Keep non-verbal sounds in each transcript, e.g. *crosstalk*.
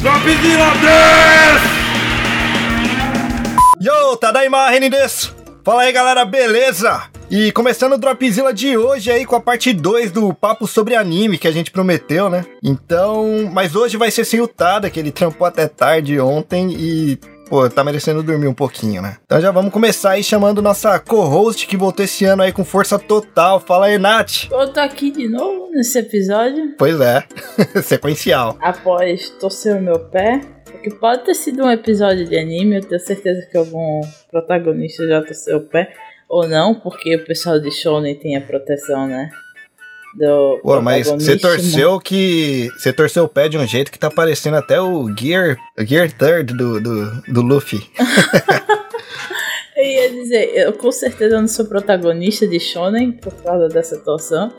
Dropzilla des! Yo, Tadaima Renin desu! Fala aí galera, beleza? E começando o Dropzilla de hoje aí com a parte 2 do papo sobre anime que a gente prometeu, né? Então, mas hoje vai ser sem o Tada, que ele trampou até tarde ontem e pô, tá merecendo dormir um pouquinho, né? Então já vamos começar aí chamando nossa co-host que voltou esse ano aí com força total. Fala aí, Nath. Eu tô aqui de novo nesse episódio. Pois é, *laughs* sequencial. Após torcer o meu pé. Porque pode ter sido um episódio de anime, eu tenho certeza que algum protagonista já torceu o pé. Ou não, porque o pessoal de Shonen tem a proteção, né? Do Pô, mas você torceu que. Você torceu o pé de um jeito que tá parecendo até o Gear, Gear Third do, do, do Luffy. *laughs* eu ia dizer, eu com certeza não sou protagonista de Shonen por causa dessa torção.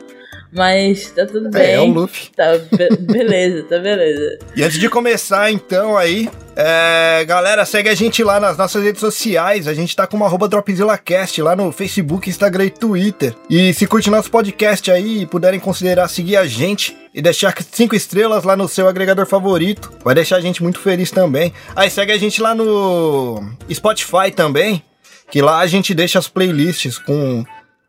Mas tá tudo bem. É, é o Luffy. Tá, be beleza, tá beleza. *laughs* E antes de começar, então, aí, é, galera, segue a gente lá nas nossas redes sociais. A gente tá com uma DropzillaCast lá no Facebook, Instagram e Twitter. E se curte nosso podcast aí e puderem considerar seguir a gente e deixar cinco estrelas lá no seu agregador favorito, vai deixar a gente muito feliz também. Aí segue a gente lá no Spotify também, que lá a gente deixa as playlists com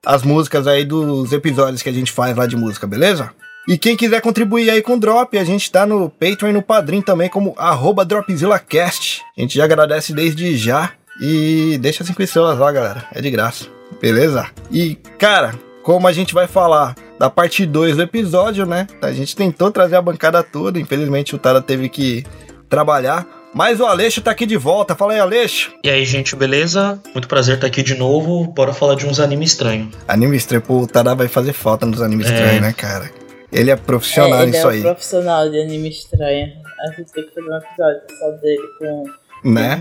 as músicas aí dos episódios que a gente faz lá de música, beleza? E quem quiser contribuir aí com o Drop, a gente tá no Patreon e no Padrim também como arroba DropzillaCast. A gente já agradece desde já e deixa cinco estrelas lá, galera. É de graça, beleza? E, cara, como a gente vai falar da parte 2 do episódio, né? A gente tentou trazer a bancada toda, infelizmente o Tara teve que trabalhar. Mas o Aleixo tá aqui de volta. Fala aí, Aleixo. E aí, gente, beleza? Muito prazer estar aqui de novo. Bora falar de uns animes estranhos. Anime estranho, pô, o Tada vai fazer falta nos animes é. estranhos, né, cara? Ele é profissional é, ele nisso é aí. profissional de anime estranho. A gente tem que fazer um episódio só dele com né?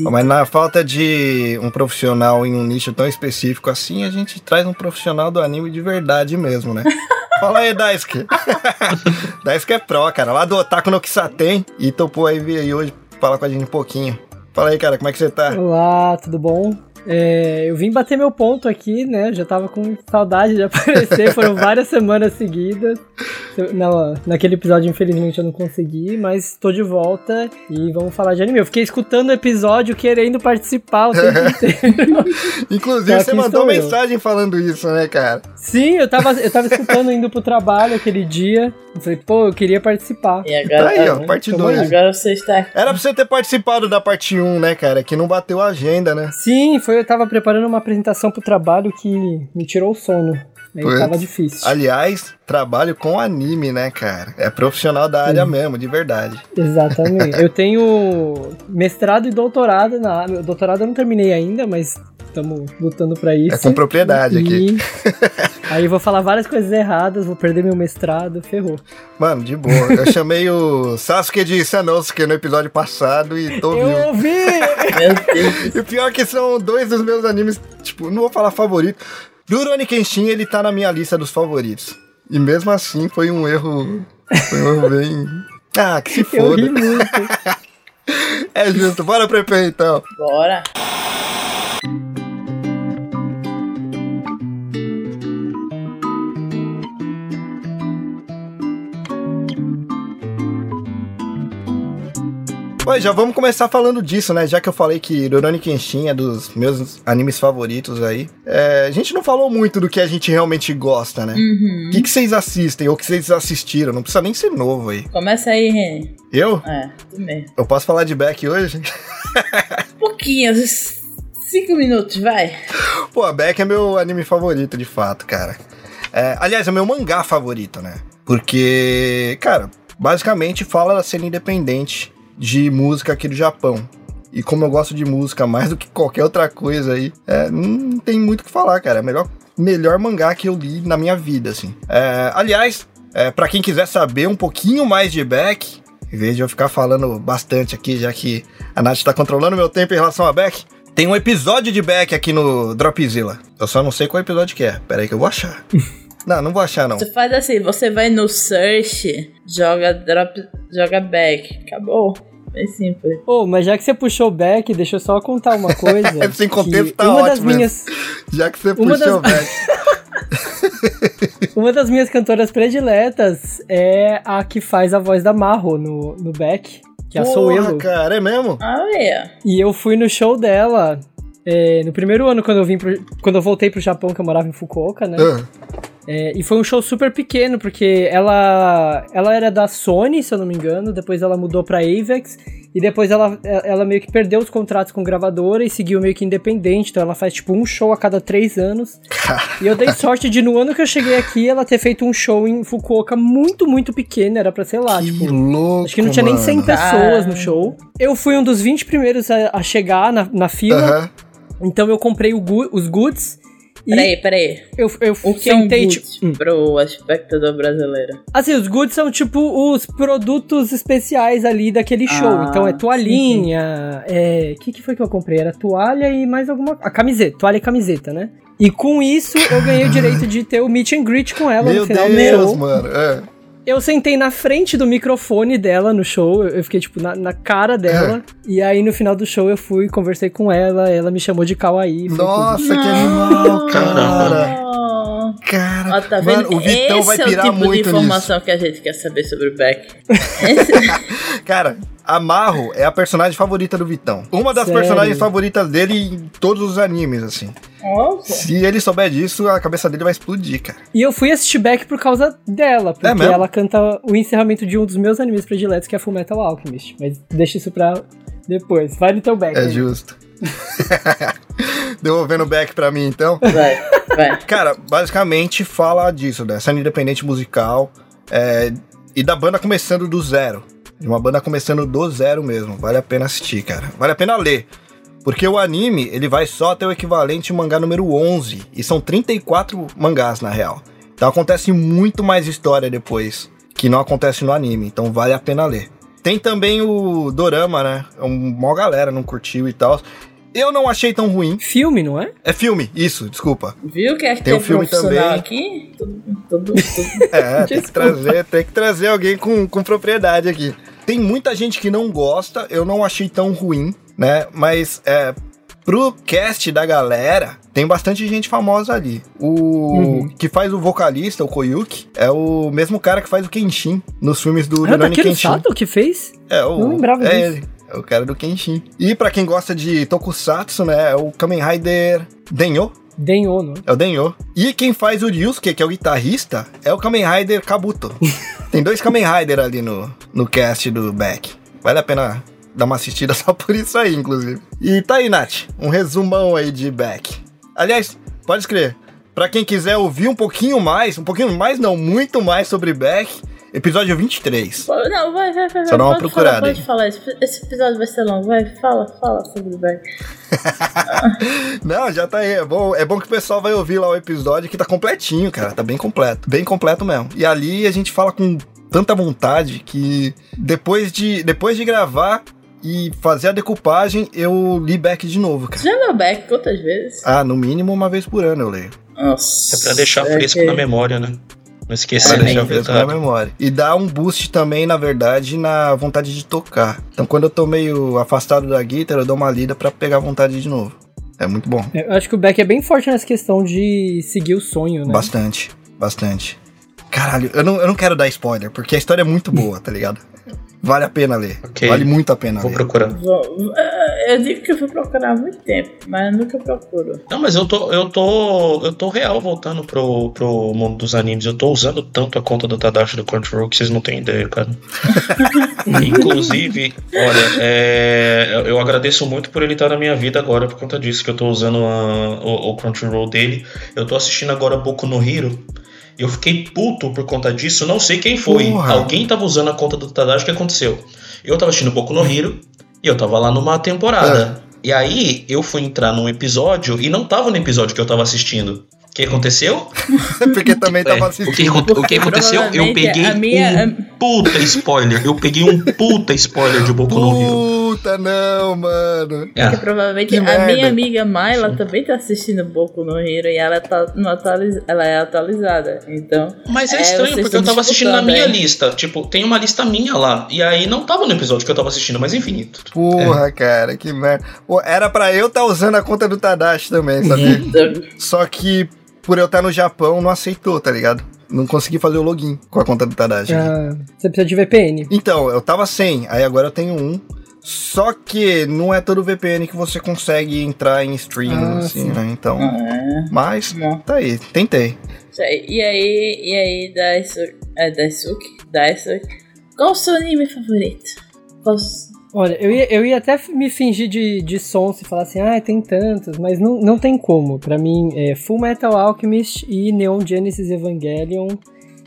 Mas na falta de um profissional em um nicho tão específico assim, a gente traz um profissional do anime de verdade mesmo, né? *laughs* Fala aí, Daisuke. *laughs* Daisuke é pro, cara, lá do Otaku no Kisaten e topou aí vir aí hoje falar com a gente um pouquinho. Fala aí, cara, como é que você tá? Olá, tudo bom? É, eu vim bater meu ponto aqui, né? Já tava com saudade de *laughs* aparecer, foram várias semanas seguidas. Não, naquele episódio, infelizmente, eu não consegui, mas tô de volta e vamos falar de anime. Eu fiquei escutando o episódio querendo participar o tempo *laughs* inteiro. Inclusive, você mandou mensagem eu. falando isso, né, cara? Sim, eu tava, eu tava escutando indo pro trabalho aquele dia. Eu falei, pô, eu queria participar. E agora, tá aí, ó, parte 2. Agora você está. Era pra você ter participado da parte 1, um, né, cara? Que não bateu a agenda, né? Sim, foi eu tava preparando uma apresentação pro trabalho que me tirou o sono. Aí tava difícil. Aliás, trabalho com anime, né, cara? É profissional da área Sim. mesmo, de verdade. Exatamente. *laughs* eu tenho mestrado e doutorado na área. Doutorado eu não terminei ainda, mas estamos lutando para isso. É com propriedade e... aqui. *laughs* Aí vou falar várias coisas erradas, vou perder meu mestrado, ferrou. Mano, de boa. Eu *laughs* chamei o Sasuke de Sanosuke no episódio passado e tô ouvindo. Eu ouvi! *laughs* e o pior é que são dois dos meus animes, tipo, não vou falar favorito. Rurouni Kenshin, ele tá na minha lista dos favoritos. E mesmo assim foi um erro. Foi um erro *laughs* bem. Ah, que se foda. Eu ri muito. é justo, bora pro EP então. Bora. Pois, já vamos começar falando disso, né? Já que eu falei que Rurouni Kenshin é dos meus animes favoritos aí. É, a gente não falou muito do que a gente realmente gosta, né? Uhum. O que, que vocês assistem ou que vocês assistiram? Não precisa nem ser novo aí. Começa aí, Reni. Eu? É, tu mesmo. Eu posso falar de Beck hoje? *laughs* Pouquinho, cinco minutos, vai. Pô, Beck é meu anime favorito, de fato, cara. É, aliás, é meu mangá favorito, né? Porque, cara, basicamente fala da cena independente de música aqui do Japão. E como eu gosto de música mais do que qualquer outra coisa aí, é, não tem muito o que falar, cara. É o melhor, melhor mangá que eu li na minha vida, assim. É, aliás, é, para quem quiser saber um pouquinho mais de Beck, em vez de eu ficar falando bastante aqui, já que a Nath tá controlando meu tempo em relação a Beck, tem um episódio de Beck aqui no Dropzilla. Eu só não sei qual episódio que é. Pera aí que eu vou achar. *laughs* Não, não vou achar, não. Você faz assim, você vai no search, joga drop, joga back. Acabou. É simples. Pô, oh, mas já que você puxou back, deixa eu só contar uma *laughs* coisa. é sem contexto tá uma das minhas Já que você puxou das... back. *laughs* uma das minhas cantoras prediletas é a que faz a voz da Marro no, no back. que é a Soul Porra, Elo. cara, é mesmo? Ah, é. E eu fui no show dela é, no primeiro ano, quando eu vim pro, quando eu voltei pro Japão, que eu morava em Fukuoka, né? Ah, É, e foi um show super pequeno, porque ela, ela era da Sony, se eu não me engano, depois ela mudou pra Avex, e depois ela, ela meio que perdeu os contratos com gravadora e seguiu meio que independente, então ela faz tipo um show a cada três anos. E eu dei sorte de, no ano que eu cheguei aqui, ela ter feito um show em Fukuoka muito, muito pequeno, era pra, sei lá, que tipo... louco, Acho que não tinha nem 100 mano. pessoas no Caramba. show. Eu fui um dos 20 primeiros a, a chegar na, na fila, Aham. então eu comprei os goods. Peraí, peraí. eu, eu O que é um sentei, tipo, hum. pro espectador brasileiro? Assim, os goods são tipo os produtos especiais ali daquele Ah, show. Então é toalhinha, é. O que, que foi que eu comprei? Era toalha e mais alguma. A camiseta, toalha e camiseta, né? E com isso eu ganhei o direito de ter o meet and greet com ela Meu no final do Deus, show. mano. É. Eu sentei na frente do microfone dela no show, eu fiquei, tipo, na, na cara dela. e aí, no final do show, eu fui, conversei com ela, ela me chamou de kawaii. foi tudo. Nossa, que animal, cara. Caramba. Cara, Ó, tá mano, o Vitão Esse vai é o pirar tipo de muito informação que a gente quer saber sobre o Beck. nisso. *laughs* Cara, a Marro é a personagem favorita do Vitão. Uma das Sério? personagens favoritas dele em todos os animes, assim. Nossa. Se ele souber disso, a cabeça dele vai explodir, cara. E eu fui assistir Beck por causa dela, porque É ela canta o encerramento de um dos meus animes prediletos, que é Full Metal Alchemist. Mas deixa isso pra depois. Vai no teu Beck. É né? justo. *laughs* Devolvendo o back pra mim, então. Vai, vai. Cara, basicamente fala disso, né? Cena independente musical é, e da banda começando do zero. De uma banda começando do zero mesmo. Vale a pena assistir, cara. Vale a pena ler. Porque o anime, ele vai só até o equivalente mangá número 11. E são 34 mangás, na real. Então acontece muito mais história depois, que não acontece no anime. Então vale a pena ler. Tem também o Dorama, né? Uma galera não curtiu e tal. Eu não achei tão ruim. Filme, não é? É filme, isso, desculpa. Viu que é que Tem tem, um filme também. aqui? Tudo, tudo, tudo. *laughs* É, tem que trazer, tem que trazer alguém com, com propriedade aqui. Tem muita gente que não gosta, eu não achei tão ruim, né? Mas é, pro cast da galera, tem bastante gente famosa ali. O Uhum. que faz o vocalista, o Koyuki, é o mesmo cara que faz o Kenshin nos filmes do Ah, Rurouni Takeru Kenshin. Sato que fez? É, o, Não lembrava é disso. ele. É o cara do Kenshin. E pra quem gosta de Tokusatsu, né? É o Kamen Rider Denyo. Denho, não é? O Denyo. E quem faz o Ryusuke, que é o guitarrista, é o Kamen Rider Kabuto. *laughs* Tem dois Kamen Rider ali no, no cast do Beck. Vale a pena dar uma assistida *laughs* só por isso aí, inclusive. E tá aí, Nath. Um resumão aí de Beck. Aliás, pode escrever. Pra quem quiser ouvir um pouquinho mais, um pouquinho mais não, muito mais sobre Beck, episódio 23. Pô, Não, vai, vai, vai. Só dá uma pode procurada Falar, pode falar. Esse, episódio vai ser longo. Vai, fala, fala sobre Beck. *laughs* Não, já tá aí. É bom, é bom que o pessoal vai ouvir lá o episódio que tá completinho, cara. Tá bem completo. Bem completo mesmo. E ali a gente fala com tanta vontade que depois de, depois de gravar e fazer a decupagem, eu li back de novo, cara. Você já leu Beck quantas vezes? Ah, no mínimo uma vez por ano eu leio. Nossa. É pra deixar é fresco que- na memória, né? Não esquecer Pra de deixar fresco na memória. E dá um boost também, na verdade, na vontade de tocar. Então quando eu tô meio afastado da guitarra, eu dou uma lida pra pegar vontade de novo. É muito bom. É, Eu acho que o Beck é bem forte nessa questão de seguir o sonho, né? Bastante, bastante. Caralho, eu não, eu não quero dar spoiler, porque a história é muito boa, tá ligado? Vale a pena ler. Ok. Vale muito a pena Vou ler. procurar. Vou- é, Eu digo que eu vou procurar há muito tempo, mas eu nunca procuro. Não, mas eu tô, eu tô, eu tô real voltando pro, pro mundo dos animes. Eu tô usando tanto a conta do Tadashi do Crunchyroll que vocês não têm ideia, cara. *laughs* Inclusive, olha, é, eu agradeço muito por ele estar na minha vida agora por conta disso, que eu tô usando a- o, o Crunchyroll dele. Eu tô assistindo agora Boku no Hero. Eu fiquei puto por conta disso, não sei quem foi. Porra. Alguém tava usando a conta do Tadashi, o que aconteceu? Eu tava assistindo Boku no Hero e eu tava lá numa temporada. E aí eu fui entrar num episódio e não tava no episódio que eu tava assistindo. O que aconteceu? *laughs* porque também É, tava o, que, assistindo. o que aconteceu? Eu peguei minha- um puta spoiler. Eu peguei um puta spoiler de Boku no Hero. Puta, não, mano. É. Porque provavelmente Que a merda. minha amiga Mayla também tá assistindo Boku no Hero e ela, tá no atualiz... ela é atualizada. Então. Mas é, É, estranho, porque eu tava assistindo na minha lista. Tipo, tem uma lista minha lá. E aí não tava no episódio que eu tava assistindo, mas enfim. Porra, cara, que merda. Pô, era pra eu estar usando a conta do Tadashi também, sabia? Só que por eu estar no Japão, não aceitou, tá ligado? não consegui fazer o login com a conta do Tadashi. Ah, você precisa de VPN. Então, eu tava sem, aí agora eu tenho um. Só que não é todo VPN que você consegue entrar em stream, Ah, assim, sim. né? Então. É. Mas, Não. tá aí, tentei. E aí, e aí, Daisuke, é Daisuke, Daisuke, qual o seu anime favorito? Qual o- Olha, eu ia, eu ia até me fingir de, de sonso e falar assim, ah, tem tantos, mas não, não tem como. Pra mim, é Full Metal Alchemist e Neon Genesis Evangelion.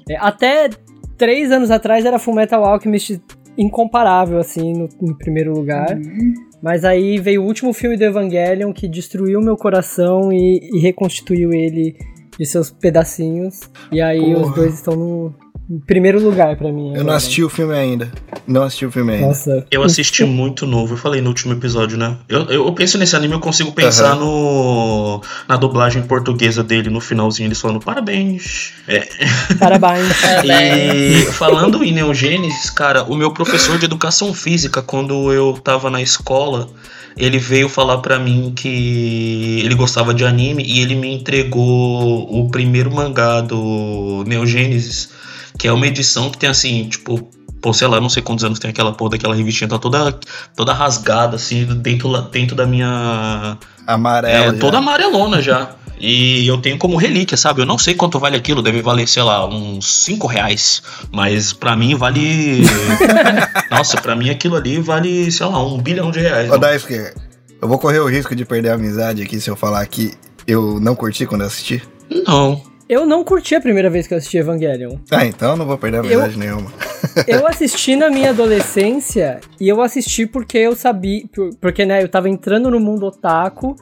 É, até três anos atrás era Full Metal Alchemist incomparável, assim, no, em primeiro lugar. Hum, Mas aí veio o último filme do Evangelion que destruiu meu coração e, e reconstituiu ele de seus pedacinhos. E aí Porra. os dois estão no em primeiro lugar pra mim. Eu não assisti o filme ainda. Não assisti o filme ainda. Nossa. Eu assisti muito novo, eu falei no último episódio, né? Eu, eu, eu penso nesse anime, eu consigo pensar no na dublagem portuguesa dele, no finalzinho, eles falando parabéns. É, Parabéns. *laughs* E falando em Neogênesis, cara, o meu professor de educação física, quando eu tava na escola, ele veio falar pra mim que ele gostava de anime e ele me entregou o primeiro mangá do Neogênesis, que é uma edição que tem assim, tipo, pô, sei lá, não sei quantos anos tem aquela porra daquela revistinha, tá toda, toda rasgada, assim, dentro, dentro da minha. Amarelo. É, toda amarelona já. E eu tenho como relíquia, sabe? Eu não sei quanto vale aquilo, deve valer, sei lá, uns 5 reais. Mas pra mim vale. *laughs* Nossa, pra mim aquilo ali vale, sei lá, um bilhão de reais. Ô. Daisuke, eu vou correr o risco de perder a amizade aqui se eu falar que eu não curti quando eu assisti. Não. Eu não curti a primeira vez que eu assisti Evangelion. Ah, então eu não vou perder a amizade nenhuma. *laughs* Eu assisti na minha adolescência e eu assisti porque eu sabia. por- Porque, né, eu tava entrando no mundo otaku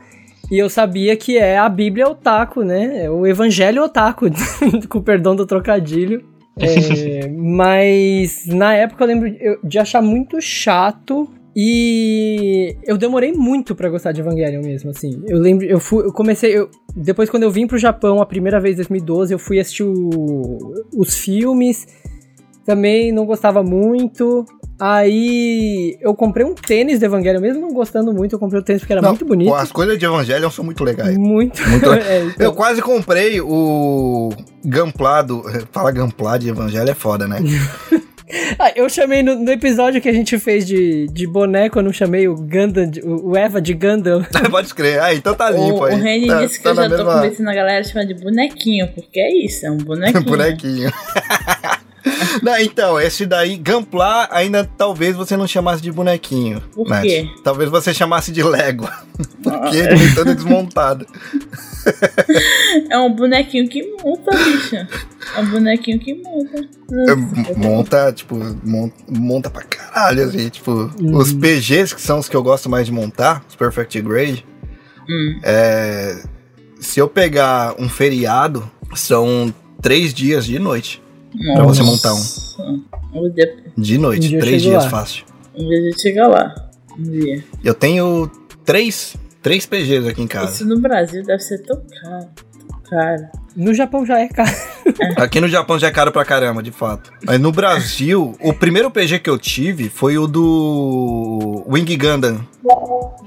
e eu sabia que é a Bíblia otaku, né? É o Evangelho otaku, *laughs* com o perdão do trocadilho. É, *laughs* mas na época eu lembro eu- de achar muito chato e eu demorei muito pra gostar de Evangelion mesmo, assim. Eu lembro, eu fui, eu comecei, eu- depois quando eu vim pro Japão a primeira vez em 2012, eu fui assistir o- os filmes, também não gostava muito. Aí eu comprei um tênis do Evangelion, mesmo não gostando muito, eu comprei o tênis porque era Não, muito bonito. As coisas de Evangelion são muito legais. Muito. Muito- *laughs* É, então. Eu quase comprei o Gamplado. Fala Gamplá de Evangelho é foda, né? *laughs* *laughs* Ah, eu chamei no, no episódio que a gente fez de, de boneco, eu não chamei o Gundam, de- o, o Eva de Gundam. *laughs* Pode escrever. Ah, então tá O, limpo o aí. Reni tá, disse que tá eu já tô mesma- convencendo a galera a chamar de bonequinho, porque é isso, é um *laughs* bonequinho. bonequinho. *laughs* Não, então, esse daí, Gamplá, ainda talvez você não chamasse de bonequinho. Por Nath. quê? Talvez você chamasse de Lego. *laughs* Porque Ah, ele vem todo desmontado. *laughs* É um bonequinho que monta, bicho. É um bonequinho que monta. É, monta, tipo, monta, monta pra caralho, assim, tipo, Uhum. os PGs, que são os que eu gosto mais de montar, os Perfect Grade, Hum. é, se eu pegar um feriado, são três dias de noite. Pra você montar um. Um dia, De noite, Um três dias lá. fácil. um dia a gente chega lá. Um dia. Eu tenho três, três PGs aqui em casa. Isso no Brasil deve ser tão caro. Tão caro. No Japão já é caro. Aqui no Japão já é caro pra caramba, de fato. Mas no Brasil, o primeiro PG que eu tive foi o do Wing Gundam.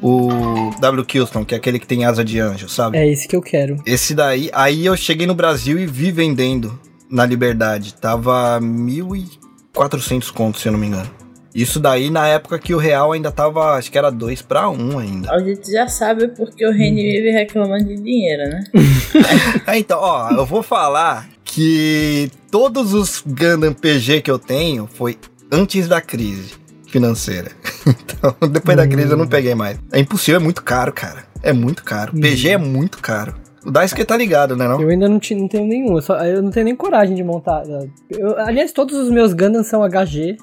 O W. Kilston, que é aquele que tem asa de anjo, sabe? É esse que eu quero. Esse daí, aí eu cheguei no Brasil e vi vendendo na Liberdade. Tava 1.400 contos, se eu não me engano. Isso daí na época que o real ainda tava, acho que era 2 pra 1 ainda. A gente já sabe porque o Reni vive reclamando de dinheiro, né? *laughs* É, então, ó, eu vou falar que todos os Gundam PG que eu tenho foi antes da crise financeira. *laughs* Então, depois da crise eu não peguei mais. É impossível, é muito caro, cara. É muito caro. PG é muito caro. O Daisuke tá ligado, né não? Eu ainda não, ti- não tenho nenhum. Eu, só- eu não tenho nem coragem de montar. Eu- aliás, todos os meus Gundams são HG,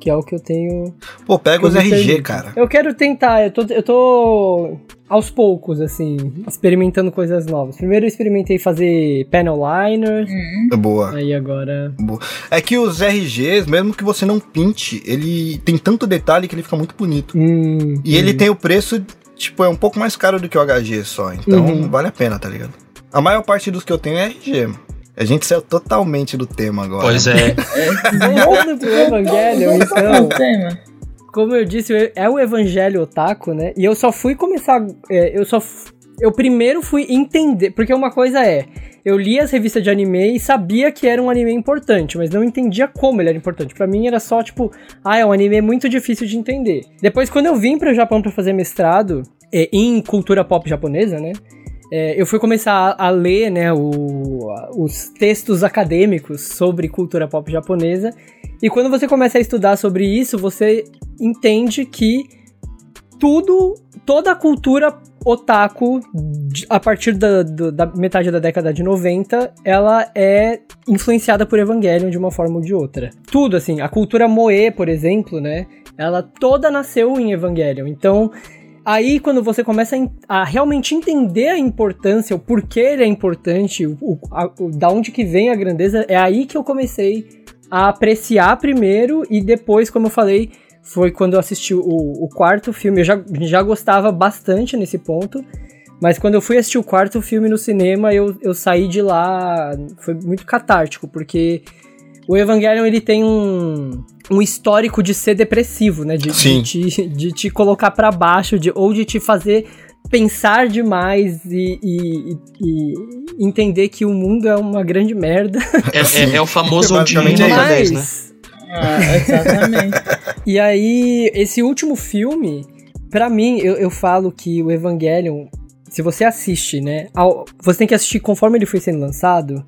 que é o que eu tenho. Pô, pega que os RG, permito. cara. Eu quero tentar, eu tô, eu tô aos poucos, assim, experimentando coisas novas. Primeiro eu experimentei fazer panel liners, É boa. aí agora. É que os RGs, mesmo que você não pinte, ele tem tanto detalhe que ele fica muito bonito. Hum, E ele hum. tem o preço, tipo, é um pouco mais caro do que o HG só. Então Uhum. vale a pena, tá ligado? A maior parte dos que eu tenho é RG, mano. A gente saiu totalmente do tema agora. Pois é. Voltando pro Evangelho, então. como eu disse, é o evangelho otaku, né? E eu só fui começar. é, eu só eu primeiro fui entender, porque uma coisa é, eu li as revistas de anime e sabia que era um anime importante, mas não entendia como ele era importante. Para mim era só tipo, ah, é um anime muito difícil de entender. Depois, quando eu vim para o Japão para fazer mestrado é, em cultura pop japonesa, né? É, eu fui começar a, a ler né, o, os textos acadêmicos sobre cultura pop japonesa. E quando você começa a estudar sobre isso, você entende que tudo, toda a cultura otaku, a partir da, da, metade da década de 90, ela é influenciada por Evangelion de uma forma ou de outra. Tudo, assim, a cultura moe, por exemplo, né? Ela toda nasceu em Evangelion. Então, aí quando você começa a, a realmente entender a importância, o porquê ele é importante, o, a, o, da onde que vem a grandeza, é aí que eu comecei a apreciar primeiro e depois, como eu falei, foi quando eu assisti o, o quarto filme. Eu já, já gostava bastante nesse ponto. Mas quando eu fui assistir o quarto filme no cinema, eu, eu saí de lá. Foi muito catártico, porque o Evangelion ele tem um, um histórico de ser depressivo, né? De, de te, de te colocar para baixo, de, ou de te fazer pensar demais e, e, e, entender que o mundo é uma grande merda. É, é, é o famoso odiamento nota 10, né? Ah, exatamente. E aí, esse último filme, para mim, eu, eu falo que o Evangelion, se você assiste, né? Ao, você tem que assistir conforme ele foi sendo lançado.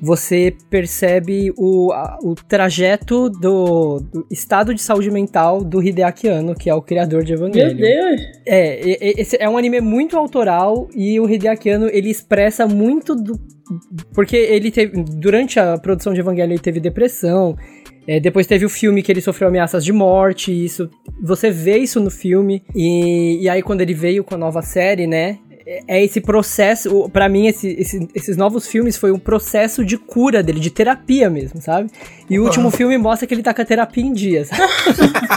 Você percebe o, a, o trajeto do, do, estado de saúde mental do Hideaki Anno, que é o criador de Evangelion. Meu Deus! É, esse é um anime muito autoral e o Hideaki Anno, ele expressa muito do... Porque ele teve... Durante a produção de Evangelion, ele teve depressão, é, depois teve o filme que ele sofreu ameaças de morte, isso você vê isso no filme. E, e aí quando ele veio com a nova série, né? É, é esse processo, para mim, esse, esse, esses novos filmes foi um processo de cura dele, de terapia mesmo, sabe? E o último filme mostra que ele tá com a terapia em dia, sabe?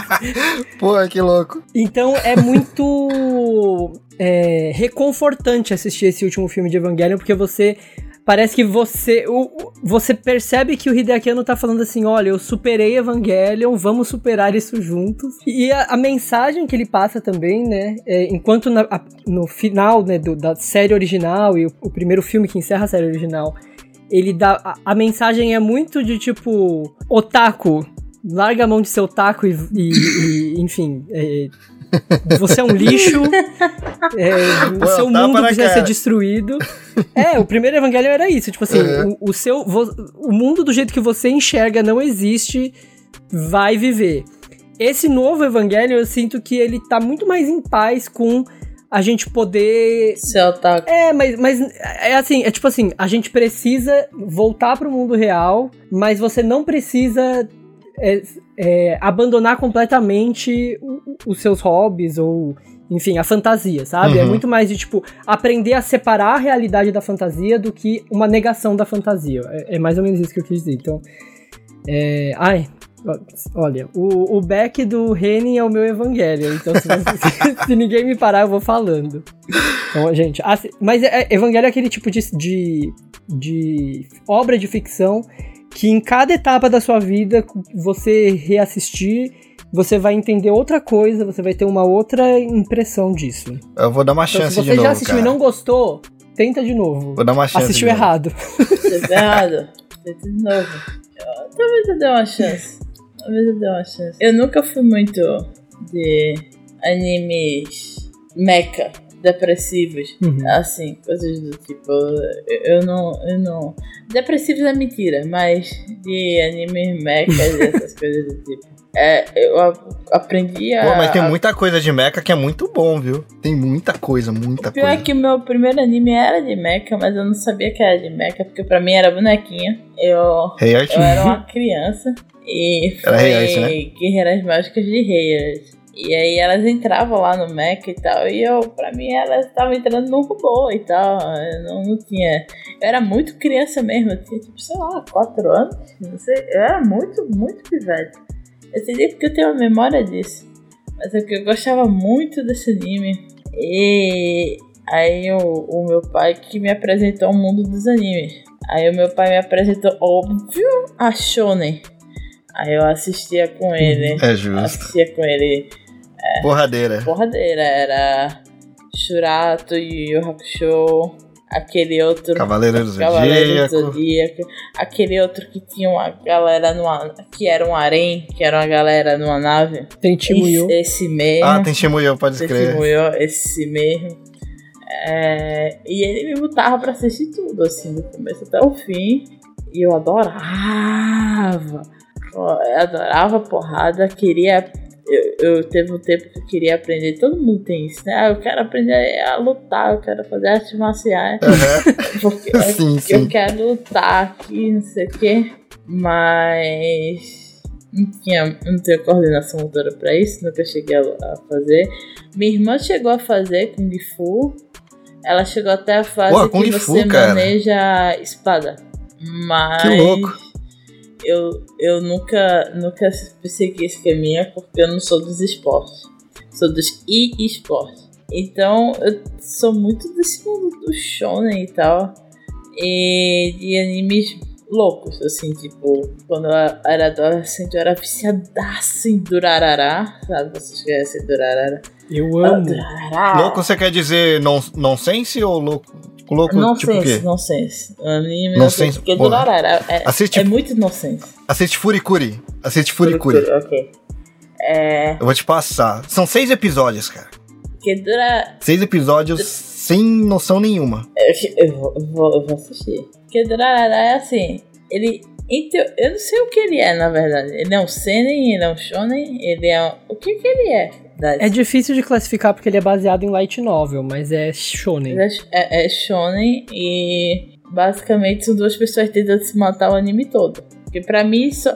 *laughs* Pô, que louco. Então é muito é, reconfortante assistir esse último filme de Evangelion, porque você parece que você o, você percebe que o Hideaki Anno tá falando assim, olha, eu superei Evangelion, vamos superar isso juntos. E a, a mensagem que ele passa também, né, é, enquanto na, a, no final, né, do, da série original e o, o, primeiro filme que encerra a série original, ele dá a, a mensagem é muito de tipo otaku, larga a mão de seu taco e, e, e enfim, é, você é um lixo. é, *laughs* o seu mundo precisa ser destruído. *laughs* É, o primeiro evangelho era isso. Tipo assim, uhum. o, o, seu. O mundo do jeito que você enxerga não existe. Vai viver. Esse novo evangelho, eu sinto que ele tá muito mais em paz com a gente poder. Ser otaku. É, mas, mas é assim, é tipo assim, a gente precisa voltar pro mundo real, mas você não precisa é, é, abandonar completamente os seus hobbies ou, enfim, a fantasia, sabe? É uhum. É muito mais de, tipo, aprender a separar a realidade da fantasia do que uma negação da fantasia. É, é mais ou menos isso que eu quis dizer. Então, é, ai, olha, o, o back do Renin é o meu evangelho, então se, *laughs* você, se, ninguém me parar, eu vou falando. Então, gente, assim, mas é, evangelho é aquele tipo de, de, de obra de ficção que em cada etapa da sua vida, você reassistir, você vai entender outra coisa, você vai ter uma outra impressão disso. Eu vou dar uma então, chance de novo. Se você já assistiu cara. e não gostou, tenta de novo. Vou dar uma chance. Assistiu errado. Assistiu errado. Tenta de novo. Talvez eu dê uma chance. Talvez eu dê uma chance. Eu nunca fui muito de animes mecha depressivos, uhum. assim, coisas do tipo. Eu, eu, não. Eu não. Depressivos é mentira, mas de anime mecha e *laughs* essas coisas do tipo. É, eu aprendi a. Pô, mas tem muita coisa de mecha que é muito bom, viu? Tem muita coisa, muita o pior coisa. é que o meu primeiro anime era de mecha, mas eu não sabia que era de mecha, porque pra mim era bonequinha. Eu, hey eu era uma criança e foi era hey né? Guerreiras Mágicas de Reis. E aí elas entravam lá no Mac e tal, e eu, pra mim, elas estavam entrando no robô e tal. Eu não, não tinha. Eu era muito criança mesmo, eu tinha tipo, sei lá, 4 anos. Não sei. Eu era muito, muito pivete. Eu sei porque eu tenho uma memória disso. Mas é que eu gostava muito desse anime. E aí o, o meu pai que me apresentou o mundo dos animes. Aí o meu pai me apresentou, óbvio, a Shonen. Aí eu assistia com ele. É justo. Assistia com ele Porradeira. Porradeira. Era Shurato, Yu Yu Hakusho, aquele outro. Cavaleiro do Cavaleiro Zodíaco. Aquele outro que tinha uma galera numa. que era um harém, que era uma galera numa nave. Tem Timuyo. Esse, esse mesmo. Ah, tem Timuyo, pode tem escrever. Timuyo, esse mesmo. É, e ele me botava pra assistir tudo, assim, do começo até o fim. E eu adorava. Eu adorava porrada, queria eu, eu teve um tempo que eu queria aprender, todo mundo tem isso, né? Ah, eu quero aprender a lutar, eu quero fazer artes marciais. Uhum. Porque *laughs* sim, sim. eu quero lutar aqui, não sei o quê. Mas não tinha, não tenho coordenação motora pra isso, nunca cheguei a, fazer. Minha irmã chegou a fazer Kung Fu. Ela chegou até a fase Pô, que você Fu, maneja espada. Mas. Que louco eu, eu nunca, nunca persegui esse caminho porque eu não sou dos esportes. Sou dos e-esportes. Então eu sou muito desse mundo do shonen e tal. E de animes loucos, assim, tipo, quando eu era adolescente eu era viciadaça em Durarará, sabe? Vocês conhecem Durarará? Eu amo. Durarará. Louco você quer dizer non nonsense ou louco? Louco, nonsense, tipo o quê? Nonsense. Anime nonsense. Porque Durarara é, assiste, é muito nonsense. Assiste Furikuri. Assiste Furikuri. Furikuri ok. É... Eu vou te passar. São seis episódios, cara. Que dura... Seis episódios du... sem noção nenhuma. Eu, eu, vou, eu, vou, eu vou assistir. Porque Durarara é assim... Ele... Eu não sei o que ele é, na verdade. Ele é um seinen, ele é um shonen, ele é um... O que que ele é? É difícil de classificar porque ele é baseado em light novel, mas é shonen. É, é, é shonen e basicamente são duas pessoas tentando se matar o anime todo. Porque pra mim só,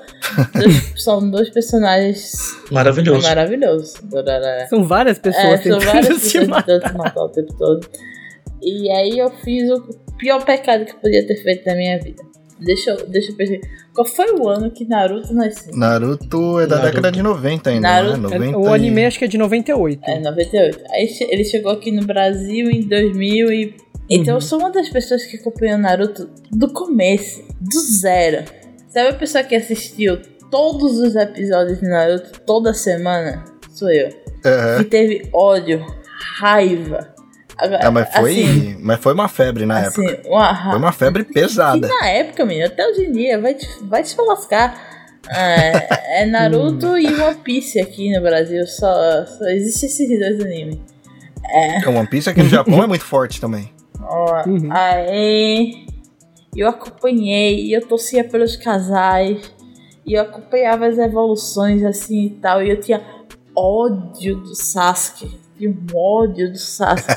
dois, *laughs* são dois personagens maravilhosos. maravilhosos. São várias pessoas é, tentando, são várias *laughs* pessoas se, matar. tentando se matar o tempo todo. E aí eu fiz o pior pecado que eu podia ter feito na minha vida. Deixa eu, deixa eu. Qual foi o ano que Naruto nasceu? Naruto é da Naruto. década de 90 ainda, Naruto, né? 90 o anime acho que é de 98. É, 98. Aí ele chegou aqui no Brasil em 2000 e... Então uhum. eu sou uma das pessoas que acompanhou Naruto do começo, do zero. Sabe a pessoa que assistiu todos os episódios de Naruto toda semana? Sou eu. Uhum. Que teve ódio, raiva, ah, mas foi, assim, mas foi uma febre na assim, época. Uma, foi uma febre pesada. na época, menino, até hoje em dia, vai te, vai te lascar. É, é Naruto e One Piece aqui no Brasil, só, só existe esses dois animes. É. One Piece aqui no Japão é muito forte também. Ó, uhum. Aí eu acompanhei e eu torcia pelos casais e eu acompanhava as evoluções assim e tal, e eu tinha ódio do Sasuke de um ódio do Sasuke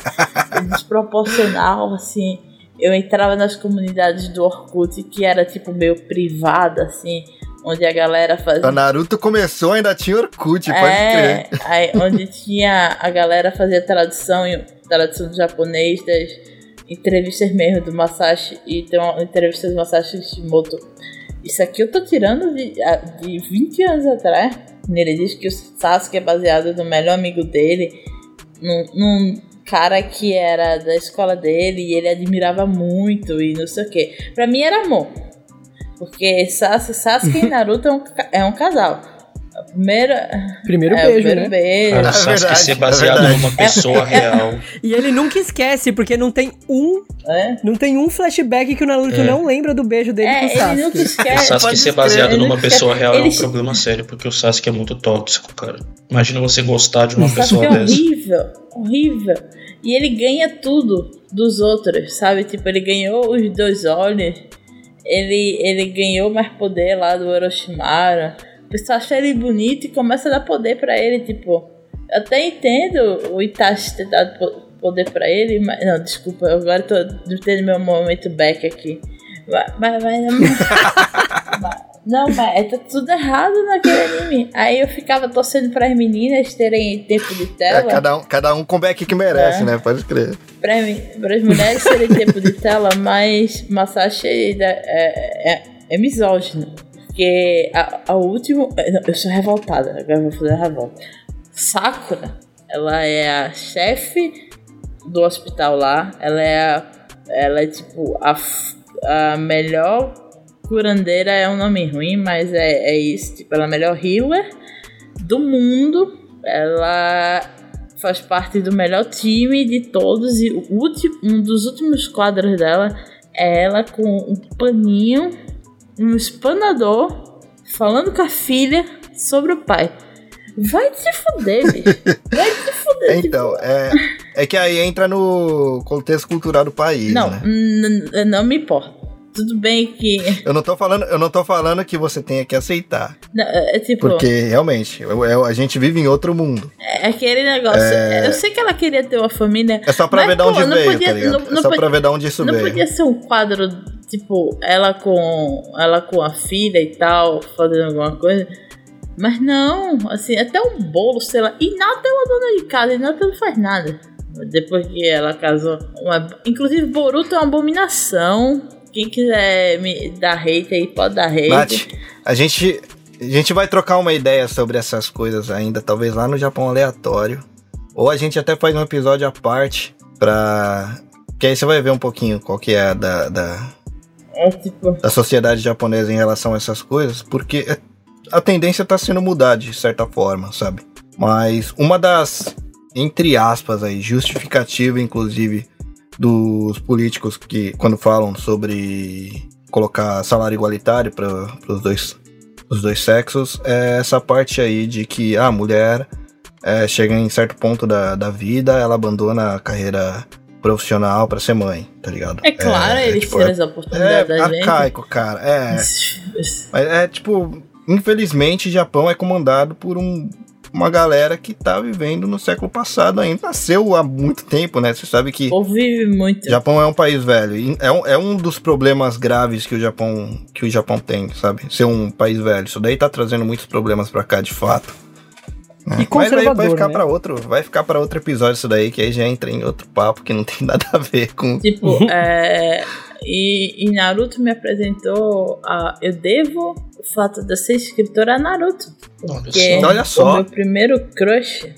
desproporcional, assim. Eu entrava nas comunidades do Orkut, que era tipo meio privada, assim, onde a galera fazia. A Naruto começou, ainda tinha Orkut, pode é, crer. Aí, onde tinha a galera fazia tradução, tradução do japonês das entrevistas mesmo do Masashi, e tem uma entrevista do Masashi Kishimoto. Isso aqui eu tô tirando de, de 20 anos atrás. Ele diz que o Sasuke é baseado no melhor amigo dele num, num cara que era da escola dele e ele admirava muito e não sei o que. Pra mim era amor. Porque Sasuke, e *laughs* Naruto é um, é um casal. Primeira, primeiro é, beijo, primeiro né? Beijo. É, o Sasuke é ser baseado é numa pessoa *laughs* real. E ele nunca esquece, porque não tem um. É? Não tem um flashback que o Naruto é. não lembra do beijo dele com o Sasuke. Ele nunca esquece. O Sasuke ser baseado numa pessoa real ele... é um problema sério, porque o Sasuke é muito tóxico, cara. Imagina você gostar de uma o pessoa é dessa. horrível, horrível. E ele ganha tudo dos outros, sabe? Tipo, ele ganhou os dois olhos. Ele, ele ganhou mais poder lá do Orochimaru pessoal acha ele bonito e começa a dar poder para ele, tipo. Eu até entendo o Itachi ter dado poder para ele, mas. Não, desculpa, eu agora tô tendo meu momento back aqui. Mas. *laughs* mas, mas não, mas é, tá tudo errado naquele anime. Aí eu ficava torcendo para as meninas terem tempo de tela. É, cada, um, cada um com o back que merece, é. né? Pode crer. Para as mulheres terem tempo de tela, mas Masashi é, é, é misógino. Porque a, a última. Eu sou revoltada, agora vou fazer a revolta. Sakura, ela é a chefe do hospital lá. Ela é a, Ela é tipo a, a melhor curandeira é um nome ruim, mas é, é isso. Tipo, ela é a melhor healer do mundo. Ela faz parte do melhor time de todos e o último, um dos últimos quadros dela é ela com um paninho, um espanador, falando com a filha sobre o pai. Vai te fuder, bicho. *laughs* Vai te fuder. então, tipo... é, é que aí entra no contexto cultural do país. Não, né? não me importa. Tudo bem que. Eu não tô falando, eu não tô falando que você tenha que aceitar. Não, é, é tipo. Porque realmente, eu, eu, a gente vive em outro mundo. É aquele negócio. É... Eu sei que ela queria ter uma família. É só pra ver de onde veio, podia, tá ligado? Não, não é só podia, pra ver de onde isso não veio. Não podia ser um quadro, tipo, ela com. ela com a filha e tal, fazendo alguma coisa. Mas não, assim, até um bolo, sei lá. E nada é uma dona de casa, e nada não faz nada. Depois que ela casou. Uma... Inclusive, Boruto é uma abominação. Quem quiser me dar hate aí, pode dar hate. Nath, a gente, a gente vai trocar uma ideia sobre essas coisas ainda, talvez lá no Japão aleatório. Ou a gente até faz um episódio à parte pra. Que aí você vai ver um pouquinho qual que é a da. da... É, tipo... da sociedade japonesa em relação a essas coisas, porque a tendência está sendo mudar de certa forma, sabe? Mas uma das, entre aspas, aí, justificativa, inclusive, dos políticos que, quando falam sobre colocar salário igualitário para os dois, os dois sexos, é essa parte aí de que a mulher é, chega em certo ponto da, da vida, ela abandona a carreira profissional para ser mãe, tá ligado? É claro, é, eles é, tipo, tiram é, essa oportunidade é, da gente. arcaico, cara. É. *laughs* Mas é tipo, Infelizmente, Japão é comandado por um, uma galera que tá vivendo no século passado ainda. Nasceu há muito tempo, né? Você sabe que. Ou vive muito. Japão é um país velho. É um, é um dos problemas graves que o Japão que o Japão tem, sabe? Ser um país velho. Isso daí tá trazendo muitos problemas para cá, de fato. Né? E Mas aí vai ficar né? para outro, vai ficar para outro episódio isso daí que aí já entra em outro papo que não tem *laughs* nada a ver com. Tipo, *laughs* é, e, e Naruto me apresentou a eu devo o fato de eu ser escritora a Naruto. Porque Olha só. o meu primeiro crush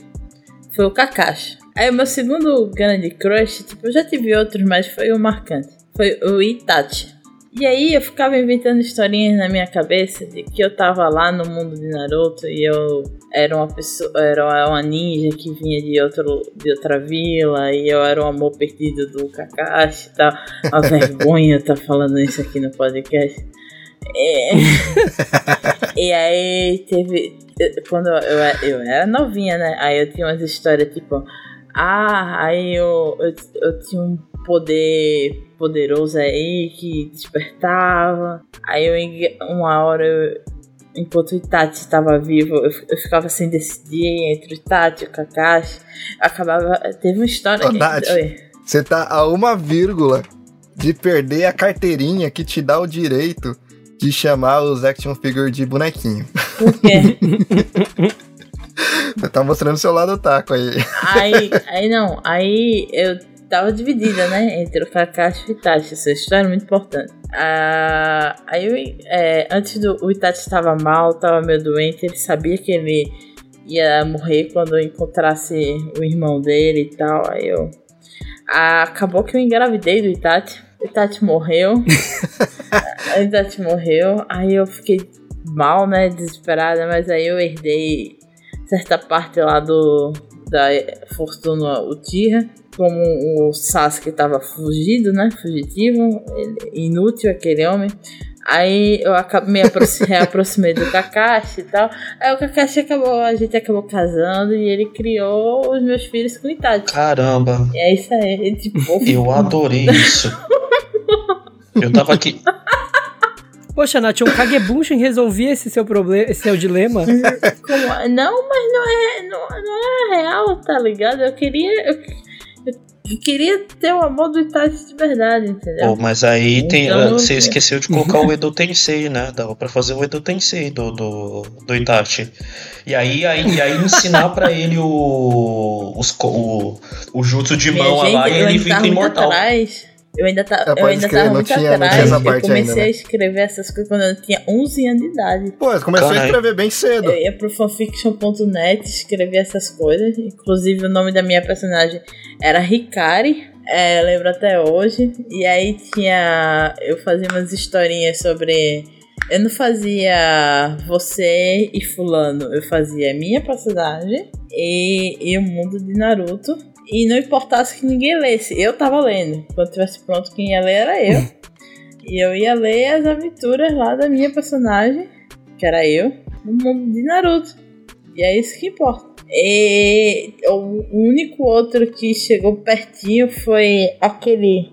foi o Kakashi. Aí o meu segundo grande crush, tipo, eu já tive outros, mas foi o marcante. Foi o Itachi. E aí eu ficava inventando historinhas na minha cabeça de que eu tava lá no mundo de Naruto e eu era uma pessoa, era uma ninja que vinha de, outro, de outra vila e eu era o amor perdido do Kakashi e tal. A *laughs* vergonha tá falando isso aqui no podcast. É. *laughs* e aí teve. Quando eu, eu era novinha, né? Aí eu tinha umas histórias tipo. Ah, aí eu, eu, eu tinha um poder poderoso aí que despertava. Aí eu, uma hora, eu, enquanto o Itachi estava vivo, eu, eu, ficava sem decidir entre o Itachi e o Kakashi. Acabava. Teve uma história. Oh, você tá a uma vírgula de perder a carteirinha que te dá o direito de chamar os action figure de bonequinho. Por quê? *laughs* Você tá mostrando seu lado taco aí. Aí, aí não, aí eu tava dividida, né, entre o Kakashi e o Itachi. Essa história é muito importante. Ah, aí, é, antes do o Itachi estava mal, estava meio doente, ele sabia que ele ia morrer quando encontrasse o irmão dele e tal. Aí eu. Ah, acabou que eu engravidei do Itachi. O Itachi morreu. *laughs* o Itachi morreu. Aí eu fiquei mal, né? Desesperada, mas aí eu herdei certa parte lá do da Fortuna Uchiha como o Sasuke tava fugido, né? Fugitivo, inútil aquele homem. Aí eu me *laughs* aproximei do Kakashi e tal. Aí o Kakashi acabou, a gente acabou casando e ele criou os meus filhos com Itachi. Caramba. E é isso aí, tipo. *laughs* Eu adorei isso. eu tava aqui. Poxa, Nath, um Kagebunshin resolvia esse seu problema, esse seu dilema? *laughs* Como? Não, mas não é, não, não é real, tá ligado? Eu queria. Eu, eu queria ter o amor do Itachi de verdade, entendeu? Oh, mas aí tem, então, você esqueceu de colocar o Edo Tensei, né? Dava pra fazer o Edo Tensei do, do, do Itachi. E aí, aí, e aí ensinar pra ele o, os, o, o jutsu de mão lá e ele fica imortal. Atrás. Eu ainda, tá, eu ainda tava muito tinha, atrás. eu comecei ainda, né? a escrever essas coisas quando eu tinha 11 anos de idade. Pô, você começou Caralho. a escrever bem cedo. Eu ia pro fanfiction.net escrever essas coisas. Inclusive, o nome da minha personagem era Ricari. É, lembro até hoje. E aí tinha. Eu fazia umas historinhas sobre. Eu não fazia você e fulano, eu fazia minha personagem e, e o mundo de Naruto. E não importasse que ninguém lesse, eu tava lendo. Quando tivesse pronto, quem ia ler era eu. *laughs* e eu ia ler as aventuras lá da minha personagem, que era eu, no mundo de Naruto. E é isso que importa. E o único outro que chegou pertinho foi aquele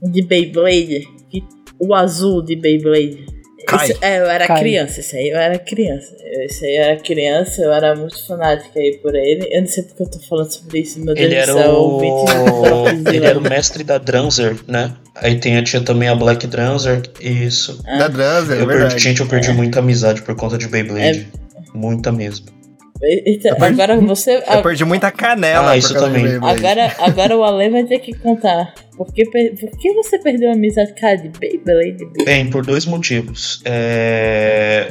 de Beyblade, que, o azul de Beyblade. Esse, é, eu era Cai. criança, isso aí eu era criança. Esse aí eu era criança, eu era muito fanática aí por ele. Eu não sei porque eu tô falando sobre isso, meu Deus ele do céu. O... *laughs* ele era o mestre da Dranzer, né? Aí tinha, tinha também a Black Dranzer, isso. Ah. Da Dranzer, eu é perdi, Gente, eu perdi é. muita amizade por conta de Beyblade. É. Muita mesmo. Então, agora você. *laughs* Eu perdi muita canela. Ah, isso também. Agora, agora o Ale vai ter que contar. Por que, por que você perdeu a amizade cara de Beyblade? Bem, por dois motivos. É,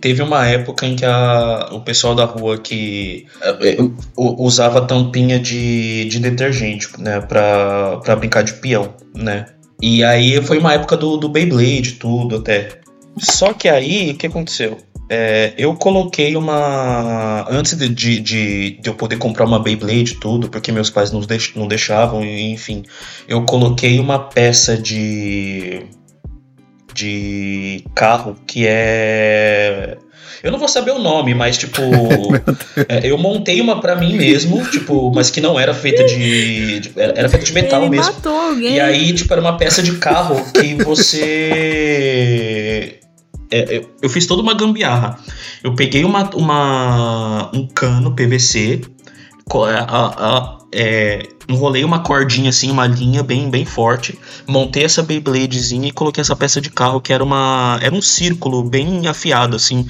teve uma época em que a, o pessoal da rua que é, usava tampinha de, de detergente, né, pra, pra brincar de peão, né? E aí foi uma época do, do Beyblade, tudo até. Só que aí, o que aconteceu? É, eu coloquei uma. Antes de, de, de, eu poder comprar uma Beyblade e tudo, porque meus pais não, deix, não deixavam, enfim, eu coloquei uma peça de. de carro que é. Eu não vou saber o nome, mas tipo. *laughs* é, eu montei uma para mim mesmo, tipo, mas que não era feita de. de era feita de metal Ele mesmo. Matou alguém. E aí, tipo, era uma peça de carro que você é, eu, eu, fiz toda uma gambiarra. Eu peguei uma, uma um cano PVC, a, a, é, enrolei uma cordinha assim, uma linha bem, bem forte, montei essa Beybladezinha e coloquei essa peça de carro que era uma era um círculo bem afiado assim,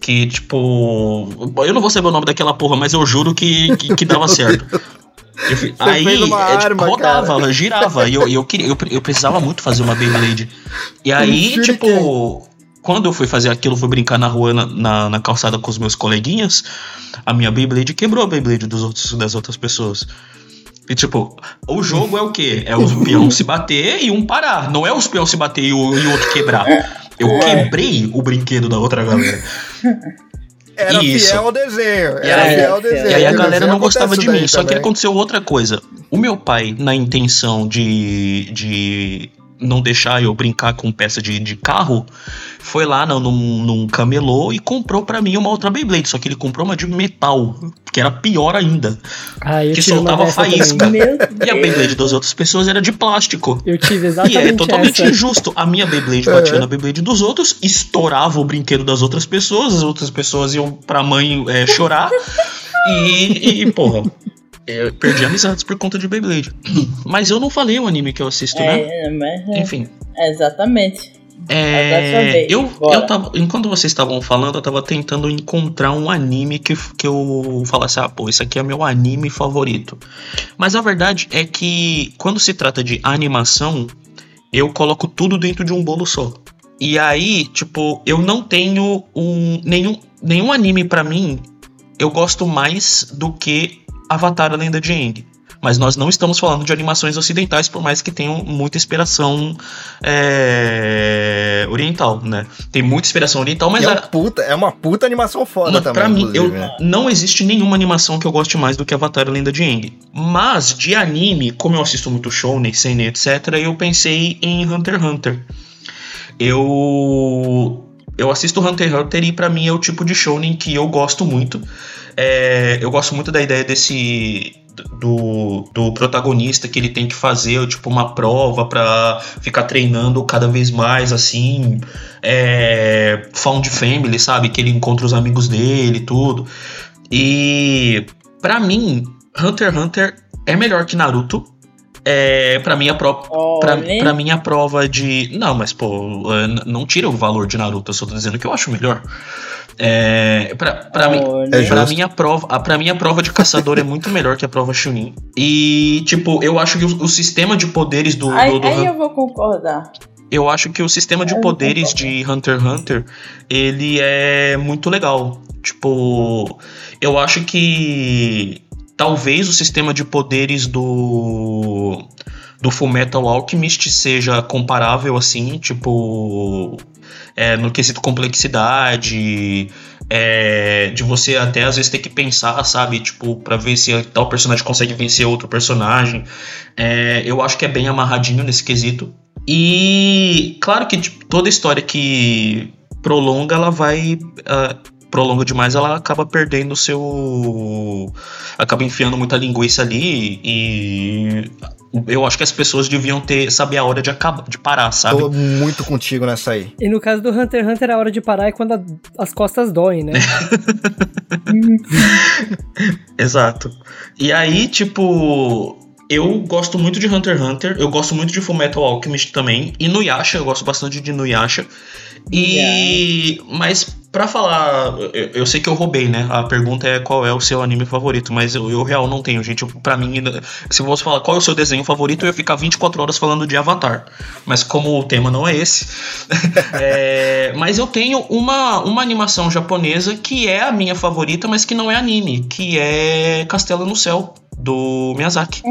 que tipo, eu não vou saber o nome daquela porra, mas eu juro que, que, que dava *laughs* certo. Eu, aí é, tipo, arma, rodava, cara. girava. E eu, eu, queria, eu, eu precisava muito fazer uma Beyblade. E aí, tipo, quando eu fui fazer aquilo, fui brincar na rua, na, na, na, calçada com os meus coleguinhas, a minha Beyblade quebrou a Beyblade dos outros, das outras pessoas. E tipo, o jogo é o quê? É os peão se bater e um parar. Não é os peão se bater e o, e outro quebrar. Eu quebrei o brinquedo da outra galera. Era Isso. fiel ao desenho. Era é, fiel ao desenho. E aí a galera não gostava de mim. Só que aconteceu outra coisa. O meu pai, na intenção de, de não deixar eu brincar com peça de, de carro, foi lá no, num, num camelô e comprou para mim uma outra Beyblade. Só que ele comprou uma de metal, que era pior ainda. Ah, que soltava faísca. *laughs* E a Beyblade das outras pessoas era de plástico. Eu tive exatamente E é totalmente essa. injusto. A minha Beyblade batia na Beyblade dos outros, estourava o brinquedo das outras pessoas, as outras pessoas iam pra mãe é, chorar. e, e, porra, eu perdi amizades por conta de Beyblade. Mas eu não falei o anime que eu assisto, né? é, né? Mas, Enfim. Exatamente. É, eu, eu tava, enquanto vocês estavam falando, eu tava tentando encontrar um anime que, que eu falasse, ah, pô, isso aqui é meu anime favorito. Mas a verdade é que quando se trata de animação, eu coloco tudo dentro de um bolo só. E aí, tipo, eu não tenho um nenhum nenhum anime para mim eu gosto mais do que Avatar A Lenda de Aang. Mas nós não estamos falando de animações ocidentais, por mais que tenham muita inspiração é, oriental, né? Tem muita inspiração oriental, mas. É, a... uma puta, é uma puta animação foda uma, também. Pra mim, eu, né? não existe nenhuma animação que eu goste mais do que Avatar A Lenda de Aang. Mas, de anime, como eu assisto muito Shonen, Seinen, etc., eu pensei em Hunter x Hunter. Eu eu assisto Hunter x Hunter e para mim é o tipo de shonen que eu gosto muito. É, eu gosto muito da ideia desse do, do protagonista que ele tem que fazer tipo uma prova para ficar treinando cada vez mais assim é, found family sabe? Que ele encontra os amigos dele tudo. E para mim Hunter x Hunter é melhor que Naruto é, pra, mim a pro, pra, pra mim a prova de. Não, mas pô, não tira o valor de Naruto, eu só tô dizendo que eu acho melhor. É, pra, pra, mim, é pra, mim a prova, pra mim a prova de caçador é muito melhor que a prova Chunin. E, tipo, eu acho que o, o sistema de poderes do. Aí, do, do aí eu vou concordar. Eu acho que o sistema de poderes de Hunter x Hunter ele é muito legal. Tipo, eu acho que talvez o sistema de poderes do do Fullmetal Alchemist seja comparável assim, tipo, é, no quesito complexidade, é, de você até às vezes ter que pensar, sabe? Tipo, pra ver se tal personagem consegue vencer outro personagem. É, eu acho que é bem amarradinho nesse quesito. E claro que tipo, toda história que prolonga, ela vai. Uh, prolonga demais, ela acaba perdendo o seu. acaba enfiando muita linguiça ali e. Eu acho que as pessoas deviam ter saber a hora de acabar, de parar, sabe? Tô muito contigo nessa aí. E no caso do Hunter x Hunter, a hora de parar é quando a, as costas doem, né? *laughs* Exato. E aí, tipo, eu gosto muito de Hunter x Hunter, eu gosto muito de Fullmetal Alchemist também, e no Yasha, eu gosto bastante de Nuyasha. E. Yeah. Mas Pra falar, eu, eu, sei que eu roubei, né? A pergunta é qual é o seu anime favorito, mas eu, eu real não tenho, gente. Pra mim, se você falar qual é o seu desenho favorito, eu ia ficar 24 horas falando de Avatar. Mas como o tema não é esse. *laughs* é, mas eu tenho uma, uma animação japonesa que é a minha favorita, mas que não é anime, que é Castelo no Céu do Miyazaki.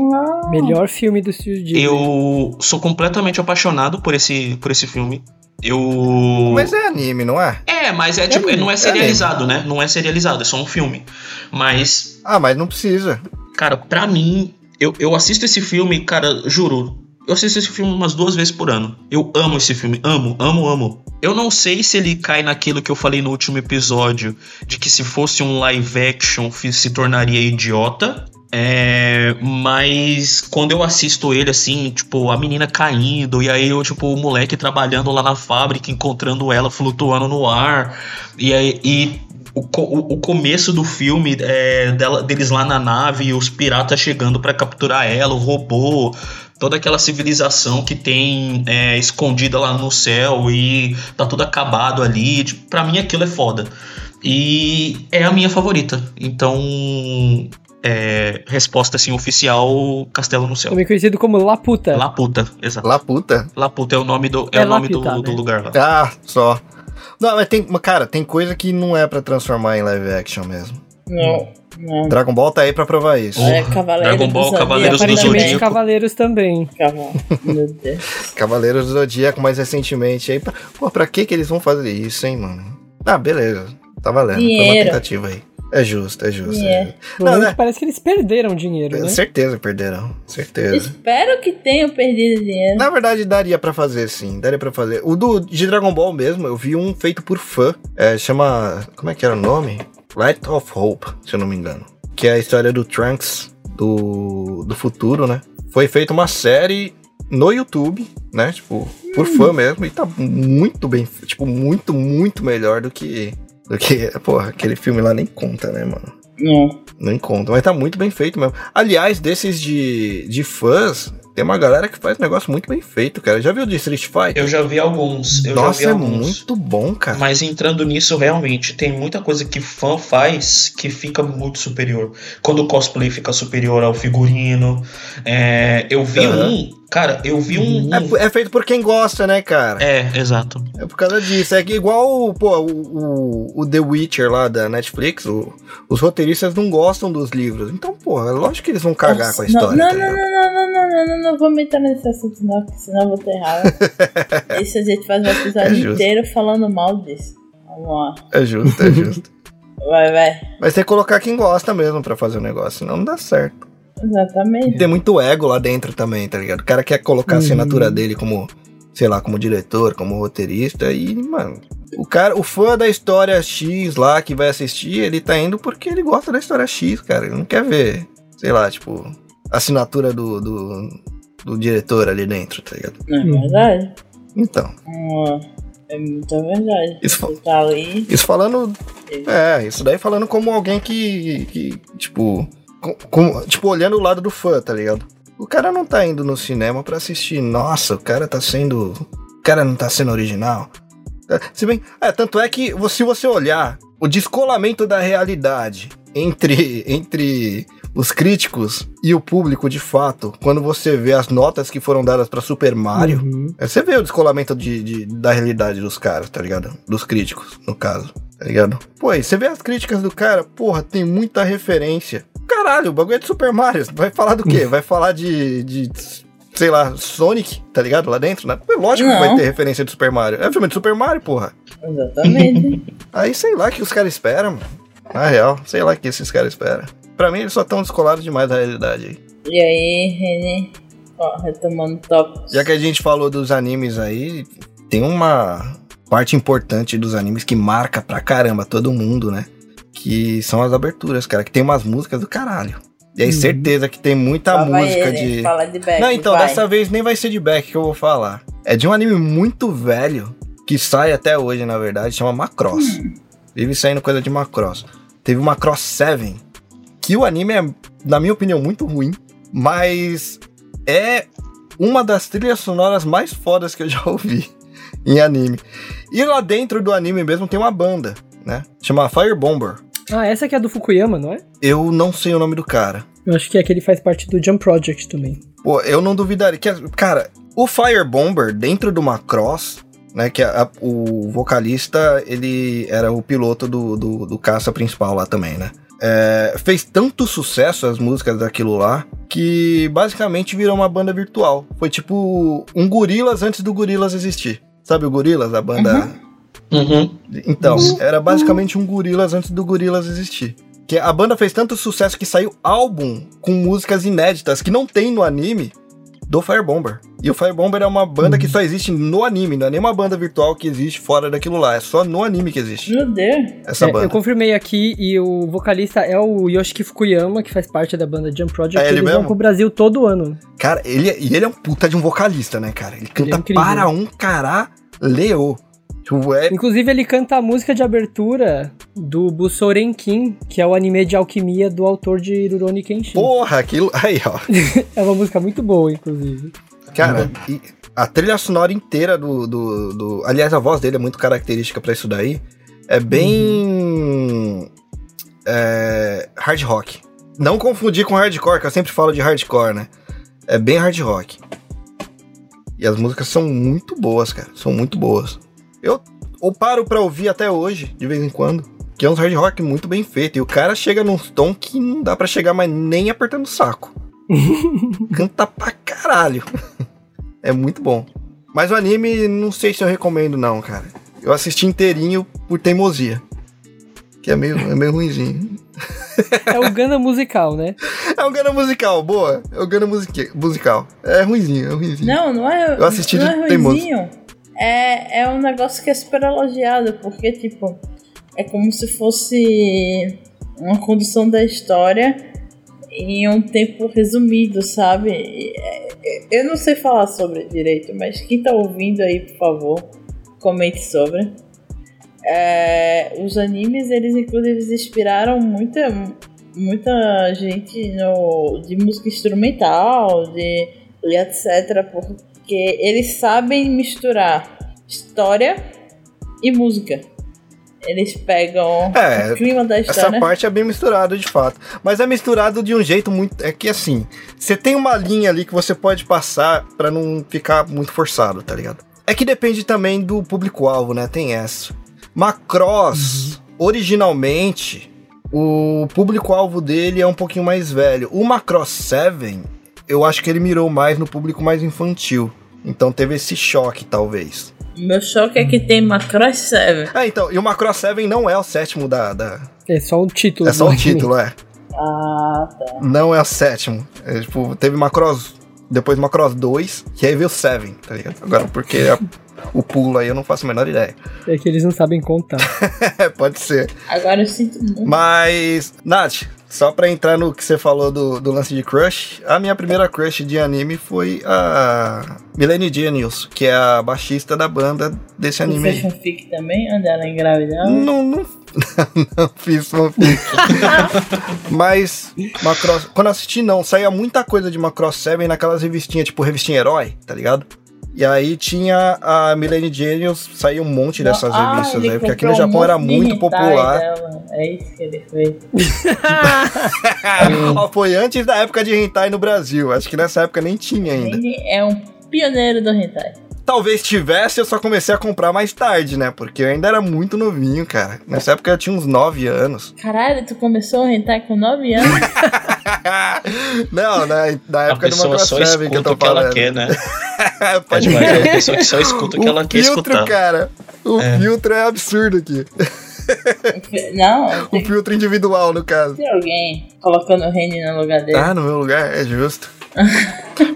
Melhor filme do estúdio Ghibli. Eu sou completamente apaixonado por esse, por esse filme. Eu. Mas é anime, não é? É, mas é, é tipo, anime, não é, é serializado, é né? Não é serializado, é só um filme. Mas. Ah, mas não precisa. Cara, pra mim, eu, eu assisto esse filme, cara, juro. Eu assisto esse filme umas duas vezes por ano. Eu amo esse filme. Amo, amo, amo. Eu não sei se ele cai naquilo que eu falei no último episódio, de que se fosse um live action se tornaria idiota. É, mas quando eu assisto ele, assim, tipo, a menina caindo, e aí eu, tipo, o moleque trabalhando lá na fábrica, encontrando ela flutuando no ar, e aí. E o, o, começo do filme é, dela, deles lá na nave os piratas chegando para capturar ela, o robô, toda aquela civilização que tem é, escondida lá no céu e tá tudo acabado ali. Tipo, pra mim aquilo é foda. E é a minha favorita. Então, é, resposta assim oficial Castelo no Céu. Também conhecido como Laputa. Laputa, exato. Laputa? Laputa é o nome do, é, é o nome Lapita, do, né? do, lugar lá. Ah, só. Não, mas tem, cara, tem coisa que não é para transformar em live action mesmo. Não. Não. Dragon Ball tá aí pra provar isso. É, Cavaleiros Dragon Ball, do Cavaleiros do Zodíaco. Cavaleiros também. Cavaleiros do Zodíaco, mais recentemente. Aí, pô, pra que que eles vão fazer isso, hein, mano? Ah, beleza. Tá valendo. Dinheiro. Foi uma tentativa aí. É justo, é justo. É. É. Não, né? Parece que eles perderam dinheiro, né? Certeza perderam, certeza. Espero que tenham perdido dinheiro. Na verdade, daria para fazer, sim. Daria para fazer. O do de Dragon Ball mesmo, eu vi um feito por fã. É, chama... Como é que era o nome? Light of Hope, se eu não me engano. Que é a história do Trunks do, do futuro, né? Foi feita uma série no YouTube, né? Tipo, por hum. fã mesmo. E tá muito bem... Tipo, muito, muito melhor do que do que, porra, aquele filme lá nem conta, né, mano? Não. Nem conta, mas tá muito bem feito mesmo. Aliás, desses de, de fãs, tem uma galera que faz negócio muito bem feito, cara. Já viu de Street Fighter? Eu já vi alguns. Eu Nossa, já vi é alguns. muito bom, cara. Mas entrando nisso, realmente, tem muita coisa que fã faz que fica muito superior. Quando o cosplay fica superior ao figurino. É, eu vi uhum. um Cara, eu vi um. É, é, feito por quem gosta, né, cara? É, exato. É por causa disso. É que igual pô, o, o, o The Witcher lá da Netflix, o, os roteiristas não gostam dos livros. Então, pô, é lógico que eles vão cagar Nossa, com a história. Não, tá não, não, não, não, não, não, não, vou me entrar nesse assunto, não, porque senão eu vou ter raiva. *laughs* Isso a gente faz um episódio é inteiro falando mal disso. Vamos lá. É justo, é justo. vai, vai. Mas tem que colocar quem gosta mesmo pra fazer o negócio, senão não dá certo. Exatamente. Tem muito ego lá dentro também, tá ligado? O cara quer colocar a uhum. assinatura dele como, sei lá, como diretor, como roteirista e, mano, o cara, o fã da história X lá que vai assistir, ele tá indo porque ele gosta da história X, cara. Ele não quer ver, sei lá, tipo, assinatura do, do, do diretor ali dentro, tá ligado? É verdade. Então. É muita verdade. Isso, tá ali. Isso falando. É, isso daí falando como alguém que, que tipo, com, com, tipo, olhando o lado do fã, tá ligado? O cara não tá indo no cinema para assistir, nossa, o cara tá sendo. O cara não tá sendo original. É, se bem. É, tanto é que se você olhar o descolamento da realidade entre, entre os críticos e o público de fato, quando você vê as notas que foram dadas para Super Mario, uhum. É, você vê o descolamento de, de, da realidade dos caras, tá ligado? Dos críticos, no caso, tá ligado? Pô, aí você vê as críticas do cara, porra, tem muita referência caralho, o bagulho é de Super Mario. Vai falar do quê? Vai falar de, de sei lá, Sonic, tá ligado? Lá dentro, né? Lógico não. que vai ter referência de Super Mario. É filme de Super Mario, porra. Exatamente. Aí sei lá que os caras esperam, mano. Na real, sei lá que esses caras esperam. Pra mim, eles só estão descolados demais da realidade aí. E aí, René? Ó, retomando top. Já que a gente falou dos animes aí, tem uma parte importante dos animes que marca pra caramba todo mundo, né? Que são as aberturas, cara, que tem umas músicas do caralho. E aí, uhum. certeza que tem muita Fala música ele, de. Fala de back, Não, então, vai. dessa vez nem vai ser de back que eu vou falar. É de um anime muito velho, que sai até hoje, na verdade, chama Macross. Hum. Vive saindo coisa de Macross. Teve uma Cross 7, que o anime é, na minha opinião, muito ruim, mas é uma das trilhas sonoras mais fodas que eu já *laughs* ouvi em anime. E lá dentro do anime mesmo tem uma banda, né? Chama Fire Bomber. Ah, essa que é do Fukuyama, não é? Eu não sei o nome do cara. Eu acho que é que ele faz parte do Jump Project também. Pô, eu não duvidaria. Que, cara, o Fire Bomber, dentro do Macross, né? Que a, a, o vocalista, ele era o piloto do, do, do caça principal lá também, né? É, fez tanto sucesso as músicas daquilo lá que basicamente virou uma banda virtual. Foi tipo um Gorilas antes do Gorilas existir. Sabe o Gorilas, a banda. Uhum. Uhum. Então, era basicamente um Gorilas antes do Gorilas existir. Que a banda fez tanto sucesso que saiu álbum com músicas inéditas que não tem no anime do Firebomber. E o Firebomber é uma banda uhum. que só existe no anime, não é nenhuma banda virtual que existe fora daquilo lá, é só no anime que existe. Meu Deus! Essa é, banda. Eu confirmei aqui e o vocalista é o Yoshiki Fukuyama, que faz parte da banda Jump Project. É ele eles mesmo? vão pro Brasil todo ano. Cara, ele, é, e ele é um puta de um vocalista, né, cara? Ele canta ele é para um caralho. É... Inclusive, ele canta a música de abertura do Busorenkin, que é o anime de alquimia do autor de Rurouni Kenshin. Porra, aquilo. *laughs* Aí, ó. é uma música muito boa, inclusive. Cara, uhum. a trilha sonora inteira do, do, do, Aliás, a voz dele é muito característica para isso daí. É bem. Uhum. É, hard rock. Não confundir com hardcore, que eu sempre falo de hardcore, né? É bem hard rock. E as músicas são muito boas, cara. São muito boas. Eu ou paro pra ouvir até hoje, de vez em quando. Que é um hard rock muito bem feito. E o cara chega num tom que não dá para chegar mais nem apertando o saco. *laughs* Canta pra caralho. *laughs* é muito bom. Mas o anime, não sei se eu recomendo, não, cara. Eu assisti inteirinho por teimosia. Que é meio, é meio ruimzinho. É o Gana musical, né? *laughs* É o Gana musical, boa. É o Gana musical. É ruimzinho, é ruimzinho. Não, não é. Eu assisti não de é teimosia é, é um negócio que é super elogiado, porque, tipo, é como se fosse uma condução da história em um tempo resumido, sabe? É, eu não sei falar sobre direito, mas quem tá ouvindo aí, por favor, comente sobre. É, os animes, eles inclusive inspiraram muita, muita gente no, de música instrumental, de etc. Porque porque eles sabem misturar história e música. Eles pegam é, o clima da história. Essa parte é bem misturada, de fato. Mas é misturado de um jeito muito. É que assim, você tem uma linha ali que você pode passar para não ficar muito forçado, tá ligado? É que depende também do público-alvo, né? Tem essa. Macross, uhum. originalmente, o público-alvo dele é um pouquinho mais velho. O Macross 7, eu acho que ele mirou mais no público mais infantil. Então teve esse choque, talvez. Meu choque é que tem Macross 7. É, então, e o Macross 7 não é o sétimo da. da... É só o título. É só o título, é. Ah, tá. Não é o sétimo. É, tipo, teve Macross. Depois Macross 2, que aí veio o 7, tá ligado? Agora, porque a, *laughs* o pulo aí eu não faço a menor ideia. É que eles não sabem contar. *laughs* Pode ser. Agora eu sinto muito. Mas, Nath, só pra entrar no que você falou do, do lance de crush, a minha primeira crush de anime foi a Milene Genius, que é a baixista da banda desse anime. Você fez fanfic também, onde ela engravidou? Não, não, *laughs* não fiz fanfic. Mas Macross, quando assisti não, saía muita coisa de Macross 7 naquelas revistinhas, tipo revistinha herói, tá ligado? E aí tinha a Milene Genius, saiu um monte dessas ah, revistas aí, porque aqui no Japão era muito popular. Dela. É isso que ele fez. *laughs* Foi antes da época de hentai no Brasil. Acho que nessa época nem tinha ainda. Ele é um pioneiro do hentai. Talvez tivesse, eu só comecei a comprar mais tarde, né? Porque eu ainda era muito novinho, cara. Nessa época eu tinha uns 9 anos. *laughs* Caralho, tu começou a rentar com 9 anos? *laughs* Não, na, na época do Macross só escuta que o que ela quer, né? *laughs* Pode é ver, a pessoa que só escuta o que ela quer filtro, escutar. cara. O é. filtro é absurdo aqui. Não. O filtro individual, no caso. Tem alguém colocando o Reni no lugar dele. Ah, no meu lugar, é justo.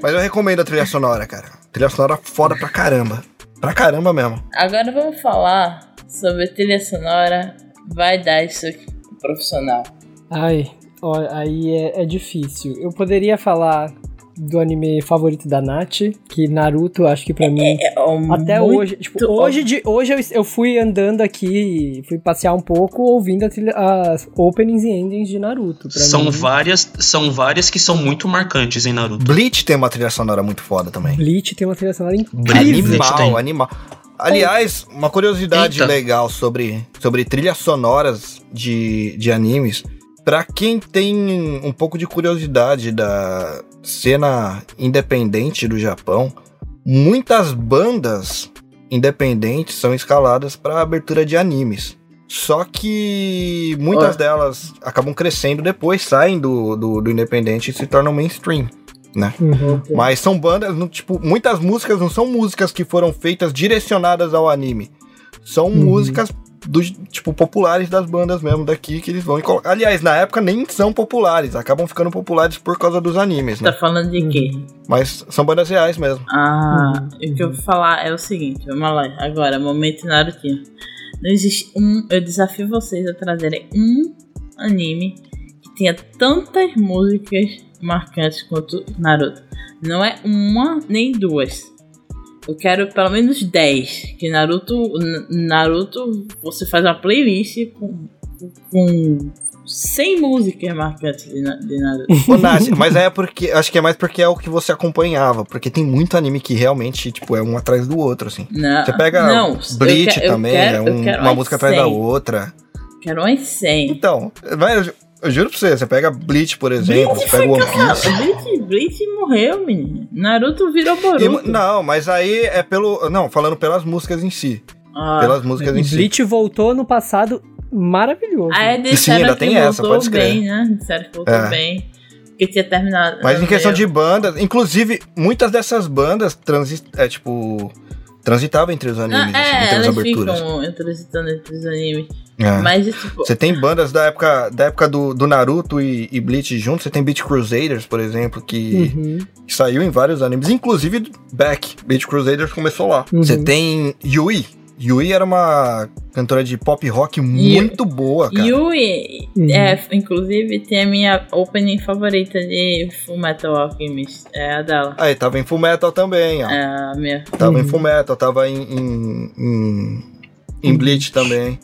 Mas eu recomendo a trilha sonora, cara. Trilha sonora foda pra caramba. Pra caramba mesmo. Agora vamos falar sobre trilha sonora. Vai dar isso aqui profissional. Ai, ó, aí é, é difícil. Eu poderia falar do anime favorito da Nath, que Naruto, acho que pra mim, é, é, é até hoje, tipo, hoje, de, hoje eu, eu fui andando aqui, fui passear um pouco ouvindo trilha, as openings e endings de Naruto. São mim. várias, são várias que são muito marcantes em Naruto. Bleach tem uma trilha sonora muito foda também. Bleach tem uma trilha sonora incrível. Animal, animal. Aliás, uma curiosidade Eita. legal sobre, sobre trilhas sonoras de, de animes. Pra quem tem um pouco de curiosidade da cena independente do Japão, muitas bandas independentes são escaladas para abertura de animes. Só que muitas delas acabam crescendo depois, saem do, do, do independente e se tornam mainstream. Né? Uhum. Mas são bandas, tipo, muitas músicas não são músicas que foram feitas direcionadas ao anime. São uhum. músicas dos, tipo, populares das bandas mesmo daqui que eles vão colocar. Aliás, na época nem são populares, acabam ficando populares por causa dos animes, né? Tá falando de quê? Mas são bandas reais mesmo. Ah, uhum. o que eu vou falar é o seguinte, vamos lá, agora, momento Naruto. Não existe um, eu desafio vocês a trazerem um anime que tenha tantas músicas marcantes quanto Naruto. Não é uma nem duas eu quero pelo menos 10. Que Naruto. Naruto, você faz uma playlist com. com 100 músicas marcantes de, de Naruto. *laughs* Ô, Nath, mas é porque. Acho que é mais porque é o que você acompanhava. Porque tem muito anime que realmente, tipo, é um atrás do outro, assim. Não, você pega não, Bleach também, quero, é um, uma música 100. atrás da outra. Quero umas 100. Então, vai, eu juro pra você, você pega Bleach, por exemplo, Bleach você pega One Piece. Bleach, Bleach morreu, menino. Naruto virou Boruto. E, não, mas aí é pelo. Não, falando pelas músicas em si. Ah, pelas músicas em si. Bleach voltou no passado maravilhoso. Ah, é, Sim, ainda tem essa, pode bem, né? Disseram que voltou é. bem. Porque tinha terminado. Mas em questão de bandas, inclusive, muitas dessas bandas transi é, tipo, transitavam entre os animes, ah, é, entre as aberturas. Ficam transitando entre os animes. É. Mas, tipo... Você tem bandas da época, da época do, do Naruto e, e Bleach juntos. Você tem Beach Crusaders, por exemplo, que, uhum. que, saiu em vários animes. Inclusive, Beck. Beach Crusaders começou lá. Uhum. Você tem Yui. Yui era uma cantora de pop rock muito Yui, boa, cara. Yui, uhum. é, inclusive, tem a minha opening favorita de Full Metal Alchemist. É a dela. Aí, tava em Full Metal também, ó. É a minha. Tava em uhum. Full Metal, tava em, em, em, em Bleach também.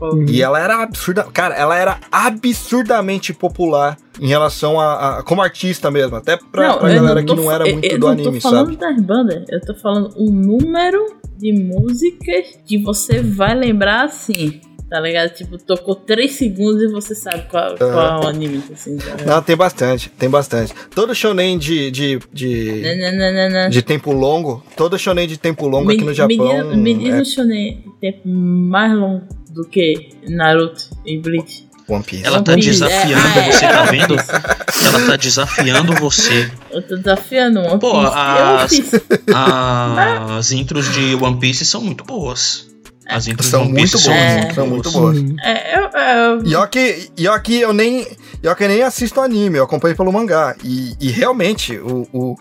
Uhum. E ela era absurda. Cara, ela era absurdamente popular em relação a, a como artista mesmo. Até pra, não, pra galera que não era muito eu, eu do anime, sabe? Eu não tô falando das bandas, eu tô falando o número de músicas que você vai lembrar assim. Tá ligado? Tipo, tocou 3 segundos e você sabe qual, qual é o anime, assim, tá Não, tem bastante, tem bastante. Todo shonen de. de, de, não, não, de tempo longo. Todo shonen de tempo longo me, aqui no Japão. Me diz, me diz é... um shonen de tempo mais longo do que Naruto e Bleach. One Piece. Ela tá desafiando é, você, tá vendo? Ela tá desafiando você. Eu tô desafiando One Pô, Piece. Pô, as, as intros de One Piece são muito boas. As intros são muito boas, é, são muito boas. É, eu, eu... E ó que, e ó que eu nem, e ó que nem assisto anime, eu acompanho pelo mangá. E, e realmente, o, o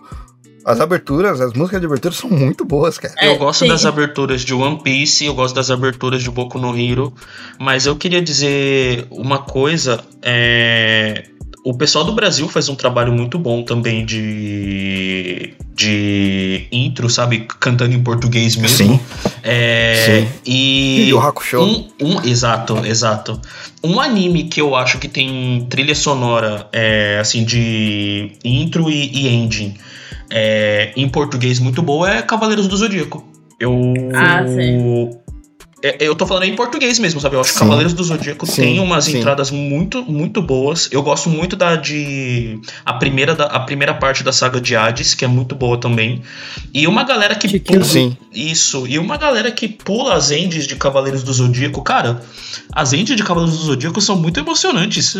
as aberturas, as músicas de abertura são muito boas, cara. eu gosto das aberturas de One Piece, eu gosto das aberturas de Boku no Hero, mas eu queria dizer uma coisa, é o pessoal do Brasil faz um trabalho muito bom também de, de intro, sabe? Cantando em português mesmo. Sim. É, Sim. E, e o Hakusho. Um, um, exato, exato. Um anime que eu acho que tem trilha sonora, é, assim, de intro e, e ending é, em português muito boa é Cavaleiros do Zodíaco. Eu. Ah, é, eu tô falando em português mesmo, sabe? Eu acho que Cavaleiros do Zodíaco sim, tem umas sim. entradas muito, muito boas. Eu gosto muito da de. A primeira, da, a primeira parte da saga de Hades, que é muito boa também. E uma galera que pula. Sim. Isso. E uma galera que pula as endes de Cavaleiros do Zodíaco. Cara, as endes de Cavaleiros do Zodíaco são muito emocionantes,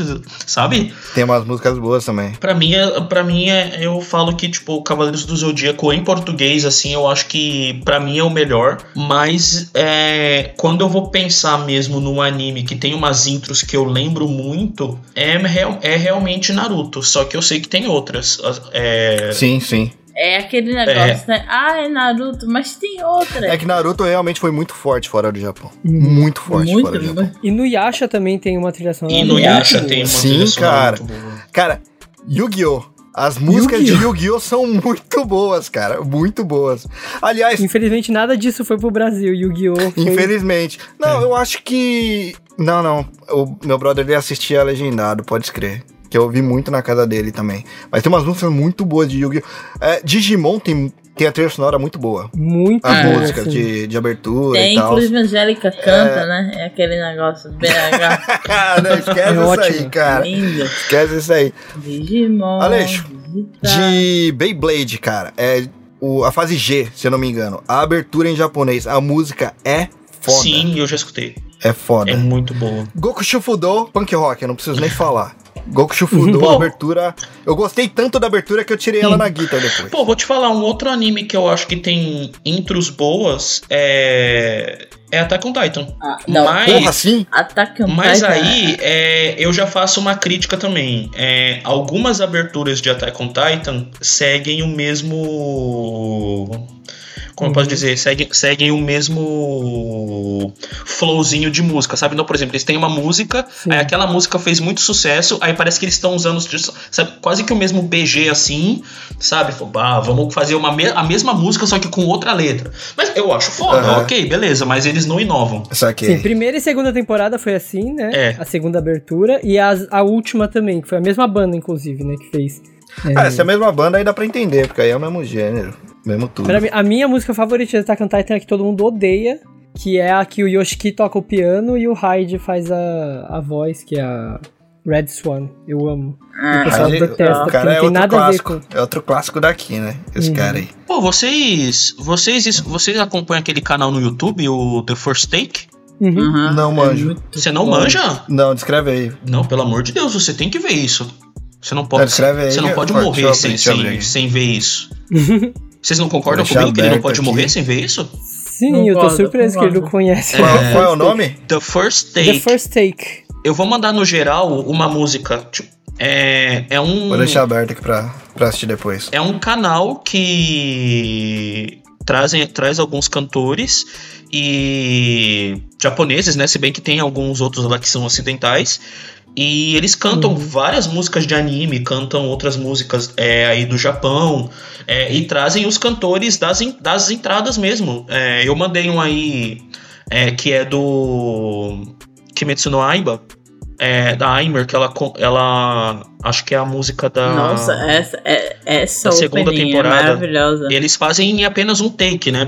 sabe? Tem umas músicas boas também. Pra mim, é, pra mim é, eu falo que, tipo, Cavaleiros do Zodíaco em português, assim, eu acho que pra mim é o melhor. Mas é, quando eu vou pensar mesmo num anime que tem umas intros que eu lembro muito, é, é realmente Naruto. Só que eu sei que tem outras. É... Sim, sim. É aquele negócio, é. né? Ah, é Naruto, mas tem outra. É que Naruto realmente foi muito forte fora do Japão. Uhum. Muito forte muito, fora do Japão. E no Yasha também tem uma trilha sonora. E no Yasha tem uma Sim, trilha sonora cara. muito boa. Cara, Yu-Gi-Oh! As músicas Yu de Yu-Gi-Oh! são muito boas, cara. Muito boas. Aliás. Infelizmente, nada disso foi pro Brasil, Yu-Gi-Oh! Foi... Infelizmente. Não, é. eu acho que. Não, não. O meu brother ele assistia legendado, pode escrever que eu ouvi muito na casa dele também. Mas tem umas músicas muito boas de Yu-Gi-Oh! É, Digimon tem, tem a trilha sonora muito boa. Muito As boa, músicas de, de abertura tem, e tal. Inclusive a Angélica canta, é... né? É aquele negócio BH. *laughs* Não, esquece é isso ótimo. aí, cara. Lindo. Esquece isso aí. Digimon. Aleixo, de Beyblade, cara. É o, a fase G, se eu não me engano. A abertura em japonês, a música é foda. Sim, eu já escutei. É foda. É muito boa. Goku Shufudo, punk rock, eu não preciso nem falar. Goku Shufudo, a abertura. Eu gostei tanto da abertura que eu tirei ela na guitarra depois. Pô, vou te falar, um outro anime que eu acho que tem intros boas é. É Attack on Titan. Ah, não. Mas, Porra, sim? Attack on mas Titan. aí é, eu já faço uma crítica também. É, algumas aberturas de Attack on Titan seguem o mesmo como uhum. eu posso dizer, seguem, seguem o mesmo flowzinho de música, sabe? Então, por exemplo, eles têm uma música, Sim. aí aquela música fez muito sucesso, aí parece que eles estão usando sabe, quase que o mesmo BG assim, sabe? Ah, vamos fazer uma me a mesma música, só que com outra letra. Mas eu acho foda, uhum. ok, beleza, mas eles não inovam. Sim, primeira e segunda temporada foi assim, né? É. A segunda abertura, e a, a última também, que foi a mesma banda, inclusive, né, que fez. É. Ah, essa é a mesma banda aí dá pra entender, porque aí é o mesmo gênero. Mesmo tudo. Pra mim, a minha música favorita de Attack on Titan é que todo mundo odeia, que é a que o Yoshiki toca o piano e o Hyde faz a, a voz, que é a Red Swan. Eu amo. Ah, o pessoal detesta, o cara é outro clássico. Com... É outro clássico daqui, né? Esse uhum. cara aí. Pô, vocês, vocês, vocês acompanham aquele canal no YouTube, o The First Take? Uhum. Uhum. Não manjo. É você não bom. manja? Não, descreve aí. Não, pelo amor de Deus, você tem que ver isso. Você não pode, você, aí, você não pode morrer sem, sem, sem ver isso. Vocês não concordam comigo que ele não pode aqui. morrer sem ver isso? Sim, não eu tô surpreso que ele não conhece. Qual, é, qual é o nome? The First Take. The First Take. Eu vou mandar no geral uma música. Tipo, é, é um. Vou deixar aberto aqui pra, pra assistir depois. É um canal que trazem, traz alguns cantores e japoneses, né? Se bem que tem alguns outros lá que são ocidentais. E eles cantam uhum. várias músicas de anime, cantam outras músicas é, aí do Japão, é, e trazem os cantores das, das entradas mesmo. É, eu mandei um aí é, que é do Kimetsu no Aiba, é, da Aimer, que ela, ela. Acho que é a música da. Nossa, essa, é, essa da segunda é temporada. É maravilhosa. Eles fazem apenas um take, né?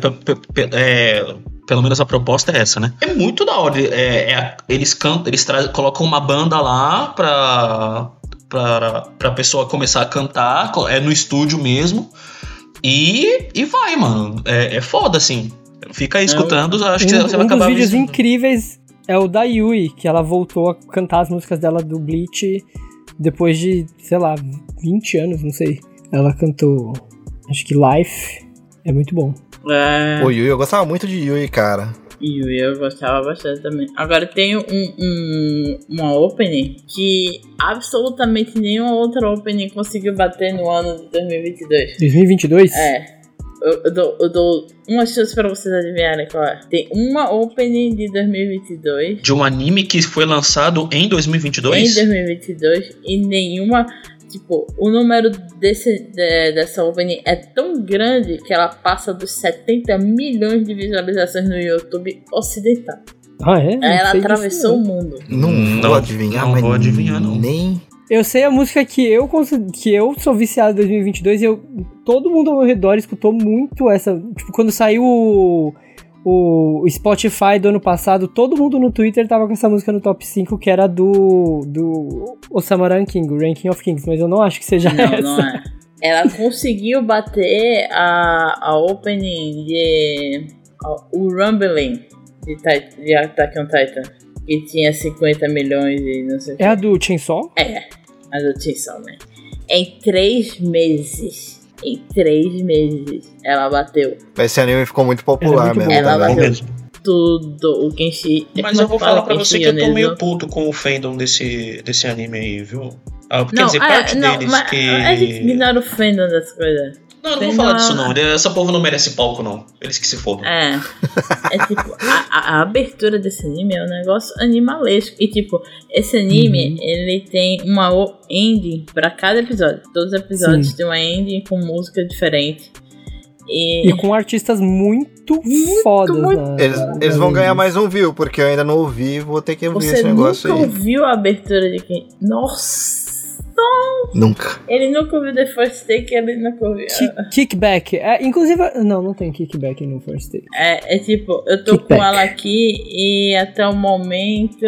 É, pelo menos a proposta é essa, né? É muito da hora. É, é, eles cantam, eles colocam uma banda lá pra, pra, pra pessoa começar a cantar, é no estúdio mesmo. E, e vai, mano. É, é foda, assim. Fica aí escutando, acho que um, você vai um acabar... Um dos vídeos incríveis é o da Yui, que ela voltou a cantar as músicas dela do Bleach depois de, sei lá, 20 anos, não sei. Ela cantou, acho que Life. É muito bom. É... O Yui, eu gostava muito de Yui, cara. Yui, eu gostava bastante também. Agora tem um, um, uma opening que absolutamente nenhuma outra opening conseguiu bater no ano de 2022. 2022? É. Eu, eu, dou, eu dou uma chance pra vocês adivinharem qual é. Tem uma opening de 2022. De um anime que foi lançado em 2022? Em 2022. E nenhuma Tipo, o número desse, de, dessa opening é tão grande que ela passa dos 70 milhões de visualizações no YouTube ocidental. Ah, é? ela atravessou o mundo. Não, não vou adivinhar, não vou adivinhar, não. Nem. Eu sei a música que eu que eu sou viciado em 2022 e eu, todo mundo ao meu redor escutou muito essa. Tipo, quando saiu o, Spotify do ano passado, todo mundo no Twitter tava com essa música no top 5, que era do, do Osama King, o Ranking of Kings, mas eu não acho que seja não, essa. Não, é. Ela conseguiu bater a, a opening de. A, o Rumbling de, de Attack on Titan, que tinha 50 milhões e não sei o É a do Chainsaw? É, a do Chainsaw, né? Em três meses. Em três meses ela bateu. Esse anime ficou muito popular muito mesmo. Ela bateu mesmo. tudo o Kenshi. Mas eu vou falar pra você que eu tô meio puto com o fandom desse, desse anime aí, viu? Ah, quer não, dizer, é, parte não, deles mas que. A gente ignora o fandom das coisas. Não, eu não vou falar disso não. Essa povo não merece palco, não. Eles que se fodam. É. É tipo, a, a, abertura desse anime é um negócio animalesco. E tipo, esse anime, uhum. ele tem uma ending pra cada episódio. Todos os episódios Sim. têm uma ending com música diferente. E, e com artistas muito, muito fodas. Muito... Né? Eles, eles vão ganhar mais um view, porque eu ainda não ouvi, vou ter que ouvir Você esse negócio aí. Você nunca ouviu a abertura de quem? Nossa! Nunca. Ele nunca ouviu The First Take, ele nunca ouviu. Kickback. É, inclusive, não, não tem kickback no First Take. É, é tipo, eu tô kickback. com ela aqui e até o momento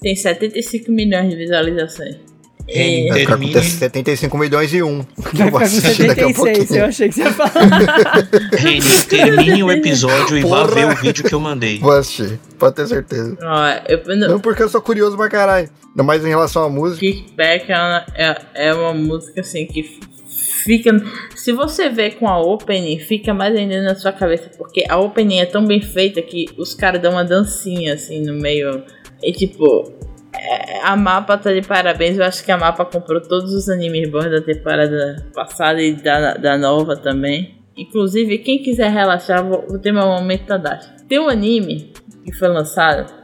tem 75 milhões de visualizações. E... Vai ficar com 75 milhões e um. *laughs* Vai ficar com 76, eu achei que você ia falar. *laughs* Reni, termine o episódio e vá ver o vídeo que eu mandei. Vou assistir, pode ter certeza. Ah, eu, não... não porque eu sou curioso pra caralho. Ainda mais em relação à música. Kickback é uma, é, é uma música assim que fica. Se você vê com a opening, fica mais ainda na sua cabeça, porque a opening é tão bem feita que os caras dão uma dancinha assim no meio. E tipo, é, a Mapa tá de parabéns. Eu acho que a Mapa comprou todos os animes bons da temporada passada e da, da nova também. Inclusive, quem quiser relaxar, vou, ter meu momento Tadashi. Tem um anime que foi lançado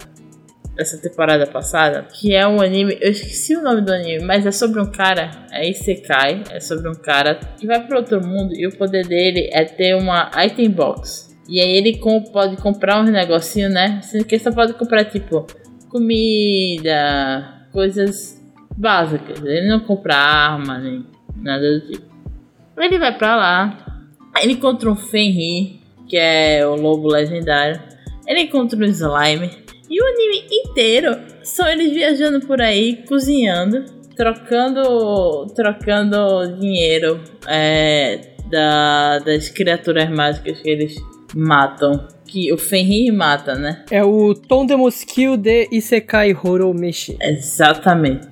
essa temporada passada, que é um anime, eu esqueci o nome do anime, mas é sobre um cara, é Isekai, é sobre um cara que vai para outro mundo e o poder dele é ter uma item box. E aí ele com, pode comprar uns negocinhos, né? Sendo que ele só pode comprar tipo comida, coisas básicas. Ele não compra arma nem nada do tipo. Ele vai pra lá, ele encontra um Fenrir, que é o lobo legendário. Ele encontra um slime e o anime inteiro são eles viajando por aí, cozinhando, trocando, trocando dinheiro é, da, das criaturas mágicas que eles matam. Que o Fenrir mata, né? É o Tom de Mosquito de Isekai Horo Meshi. Exatamente.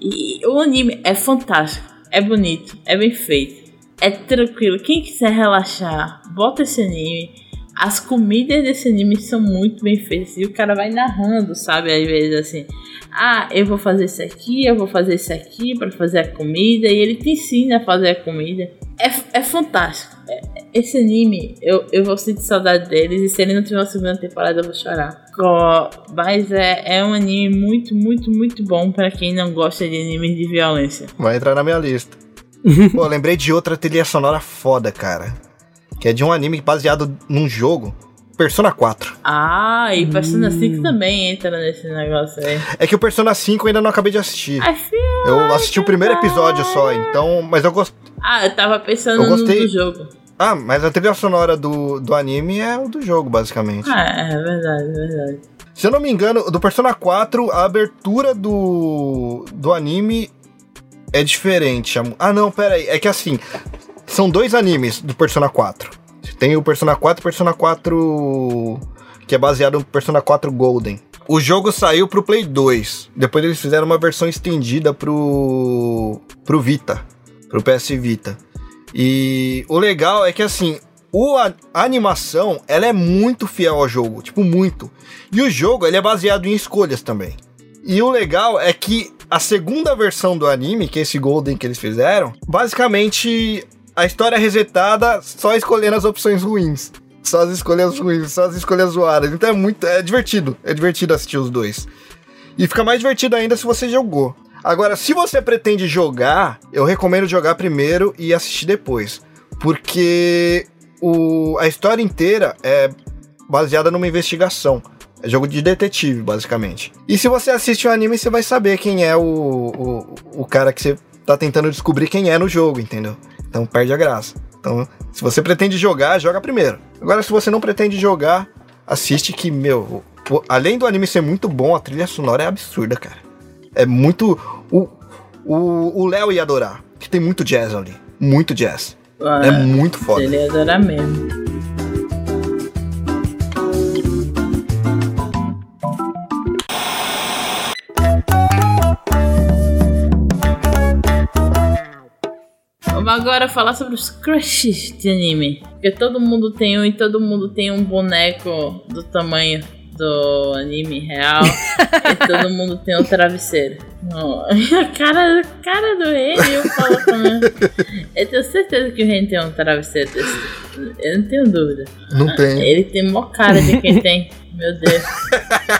E o anime é fantástico, é bonito, é bem feito, é tranquilo. Quem quiser relaxar, bota esse anime as comidas desse anime são muito bem feitas. E o cara vai narrando, sabe? Às vezes assim. Ah, eu vou fazer isso aqui, eu vou fazer isso aqui para fazer a comida. E ele te ensina a fazer a comida. É, é fantástico. Esse anime, eu, eu vou sentir saudade deles. E se ele não tiver uma segunda temporada, eu vou chorar. Mas é, é um anime muito, muito, muito bom para quem não gosta de animes de violência. Vai entrar na minha lista. *laughs* Pô, lembrei de outra trilha sonora foda, cara que é de um anime baseado num jogo. Persona 4. Ah, e Persona hum. 5 também entra nesse negócio aí. É que o Persona 5 eu ainda não acabei de assistir. Eu assisti o primeiro episódio só, então. Mas eu gostei. Ah, eu tava pensando eu gostei... no do jogo. Ah, mas a trilha sonora do, do anime é o do jogo, basicamente. Ah, é verdade, é verdade. Se eu não me engano, do Persona 4, a abertura do, do anime é diferente. Ah, não, pera aí. É que assim, são dois animes do Persona 4. Tem o Persona 4 e o Persona 4 que é baseado no Persona 4 Golden. O jogo saiu pro Play 2. Depois eles fizeram uma versão estendida pro pro Vita, pro PS Vita. E o legal é que assim, o, a, a, animação, ela é muito fiel ao jogo, tipo muito. E o jogo, ele é baseado em escolhas também. E o legal é que a segunda versão do anime, que é esse Golden que eles fizeram, basicamente a história é resetada só escolhendo as opções ruins. Só as escolhas ruins, só as escolhas zoadas. Então é muito. É divertido. É divertido assistir os dois. E fica mais divertido ainda se você jogou. Agora, se você pretende jogar, eu recomendo jogar primeiro e assistir depois. Porque o, a história inteira é baseada numa investigação. É jogo de detetive, basicamente. E se você assiste o anime, você vai saber quem é o, o, o cara que você tá tentando descobrir quem é no jogo, entendeu? Então perde a graça. Então, se você pretende jogar, joga primeiro. Agora, se você não pretende jogar, assiste que, meu, além do anime ser muito bom, a trilha sonora é absurda, cara. É muito. O Léo ia adorar, que tem muito jazz ali. Muito jazz. Ah, é muito foda. Ele ia adorar mesmo. Vamos agora falar sobre os crushes de anime. Porque todo mundo tem um e todo mundo tem um boneco do tamanho do anime real. e todo *laughs* mundo tem um travesseiro. a cara, a cara do Rei, eu falo também. Eu tenho certeza que o Rei tem um travesseiro desse. Eu não tenho dúvida. Não tem. Ele tem mó cara de quem tem. Meu Deus.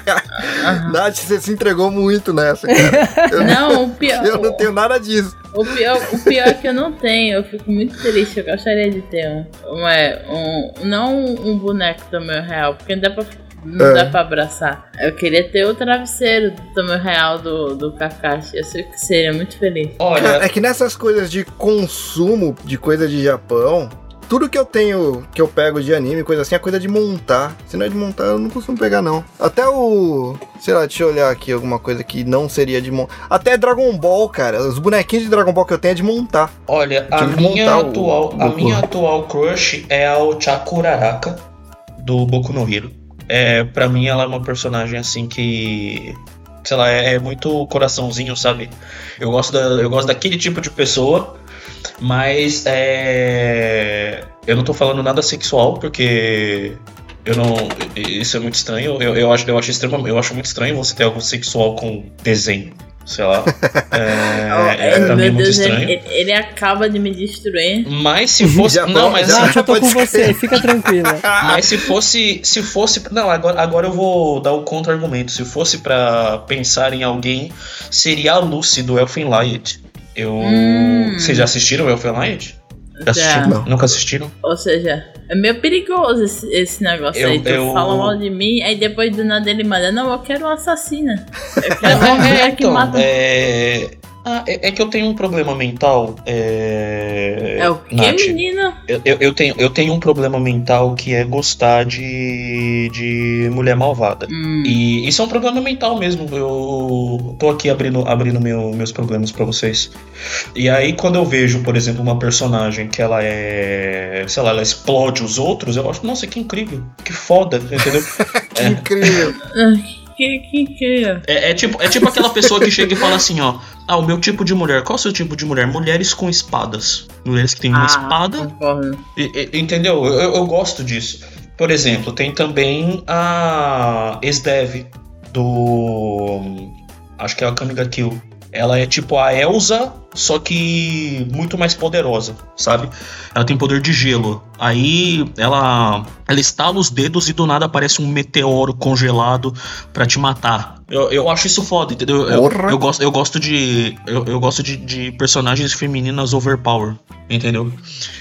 *laughs* Nath, você se entregou muito nessa, cara. Eu *laughs* não, o pior. Eu não tenho nada disso. O pior, o pior é que eu não tenho. Eu fico muito triste. Eu gostaria de ter um. um, é, um não um boneco do meu real, porque não dá pra não é. dá pra abraçar. Eu queria ter o travesseiro do tamanho real do, do Kakashi. Eu sei que seria muito feliz. Olha, é que nessas coisas de consumo de coisa de Japão, tudo que eu tenho, que eu pego de anime, coisa assim, é coisa de montar. Se não é de montar, eu não costumo pegar, não. Até o. Sei lá, deixa eu olhar aqui alguma coisa que não seria de montar. Até Dragon Ball, cara. Os bonequinhos de Dragon Ball que eu tenho é de montar. Olha, a minha, atual, o... a minha atual crush é a Chakuraraka, do Boku no Hero. É, pra mim, ela é uma personagem assim que sei lá, é, é, muito coraçãozinho, sabe? Eu gosto, da, eu gosto daquele tipo de pessoa mas é, eu não tô falando nada sexual, porque eu não. Isso é muito estranho. Eu, eu, acho, eu, acho extremamente, eu acho muito estranho você ter algo sexual com desenho. Sei lá. *laughs* É, oh, é, muito Deus, estranho. Ele, ele, acaba de me destruir. Mas se fosse. Já não, mas assim, eu tô com você, fica tranquila. *laughs* Mas se fosse. Se fosse. Não, agora, agora eu vou dar o contra-argumento. Se fosse para pensar em alguém, seria a Lucy do Elfen Light. Eu. Hum. Vocês já assistiram Elfenlight? Já assistiram? Não. Nunca assistiram? Ou seja, é meio perigoso esse, esse negócio eu, aí. Tu eu... fala mal de mim, aí depois do nada ele manda, não, eu quero uma assassina. *laughs* Eu quero uma mulher que então, mata. É... Ah, é, é, que eu tenho um problema mental. É, é o que, menino? Eu, eu, eu, tenho, eu tenho um problema mental que é gostar de, de mulher malvada. Hum. E isso é um problema mental mesmo. Eu tô aqui abrindo, abrindo meu, meus problemas para vocês. E aí, quando eu vejo, por exemplo, uma personagem que ela é. sei lá, ela explode os outros, eu acho, nossa, que incrível. Que foda, entendeu? *laughs* que é. incrível. Que, que, que é, é, tipo, é tipo aquela pessoa que chega e fala assim, ó. Ah, o meu tipo de mulher. Qual é o seu tipo de mulher? Mulheres com espadas. Mulheres que têm uma ah, espada. E, e, entendeu? Eu, eu gosto disso. Por exemplo, tem também a ex-dev do. Acho que é a Kamiga Kill. Ela é tipo a Elsa, só que muito mais poderosa, sabe? Ela tem poder de gelo. Aí ela ela estala os dedos e do nada aparece um meteoro congelado para te matar. Eu, eu acho isso foda, entendeu? Eu, eu gosto, eu gosto de eu, eu gosto de, de personagens femininas overpower, entendeu?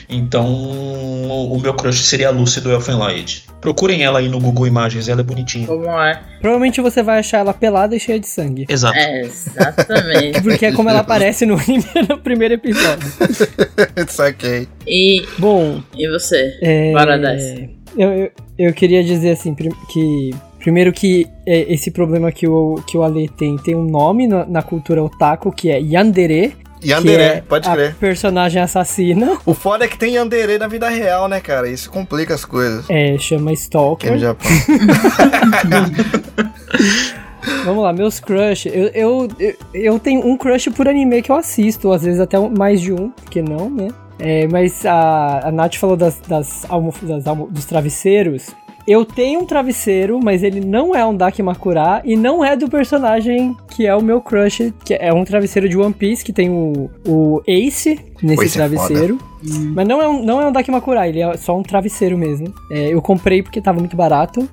Então, o meu crush seria a Lucy do Elfenlight. Procurem ela aí no Google Imagens, ela é bonitinha. Como é? Provavelmente você vai achar ela pelada e cheia de sangue. Exato. É, exatamente. *laughs* Porque é como ela aparece no, *laughs* no primeiro episódio. *laughs* Saquei. E. Bom. E você? É... Paradise. Eu, eu, eu queria dizer assim que. Primeiro que é, esse problema que o, que o Ale tem tem um nome na, na cultura otaku, que é Yandere, Yandere, é pode crer. personagem assassina. O foda é que tem Yandere na vida real, né, cara? Isso complica as coisas. É, chama Stalker. no Japão. *laughs* Vamos lá, meus crush. Eu, eu, eu, eu, tenho um crush por anime que eu assisto, às vezes até mais de um, porque não, né? É, mas a, a Nath falou das, das, almof, das almo, dos travesseiros. Eu tenho um travesseiro, mas ele não é um Dakimakura e não é do personagem que é o meu crush, que é um travesseiro de One Piece, que tem o, o Ace nesse Ace é travesseiro. É mas não é um, não é um Dakimakura, ele é só um travesseiro mesmo. É, eu comprei porque tava muito barato.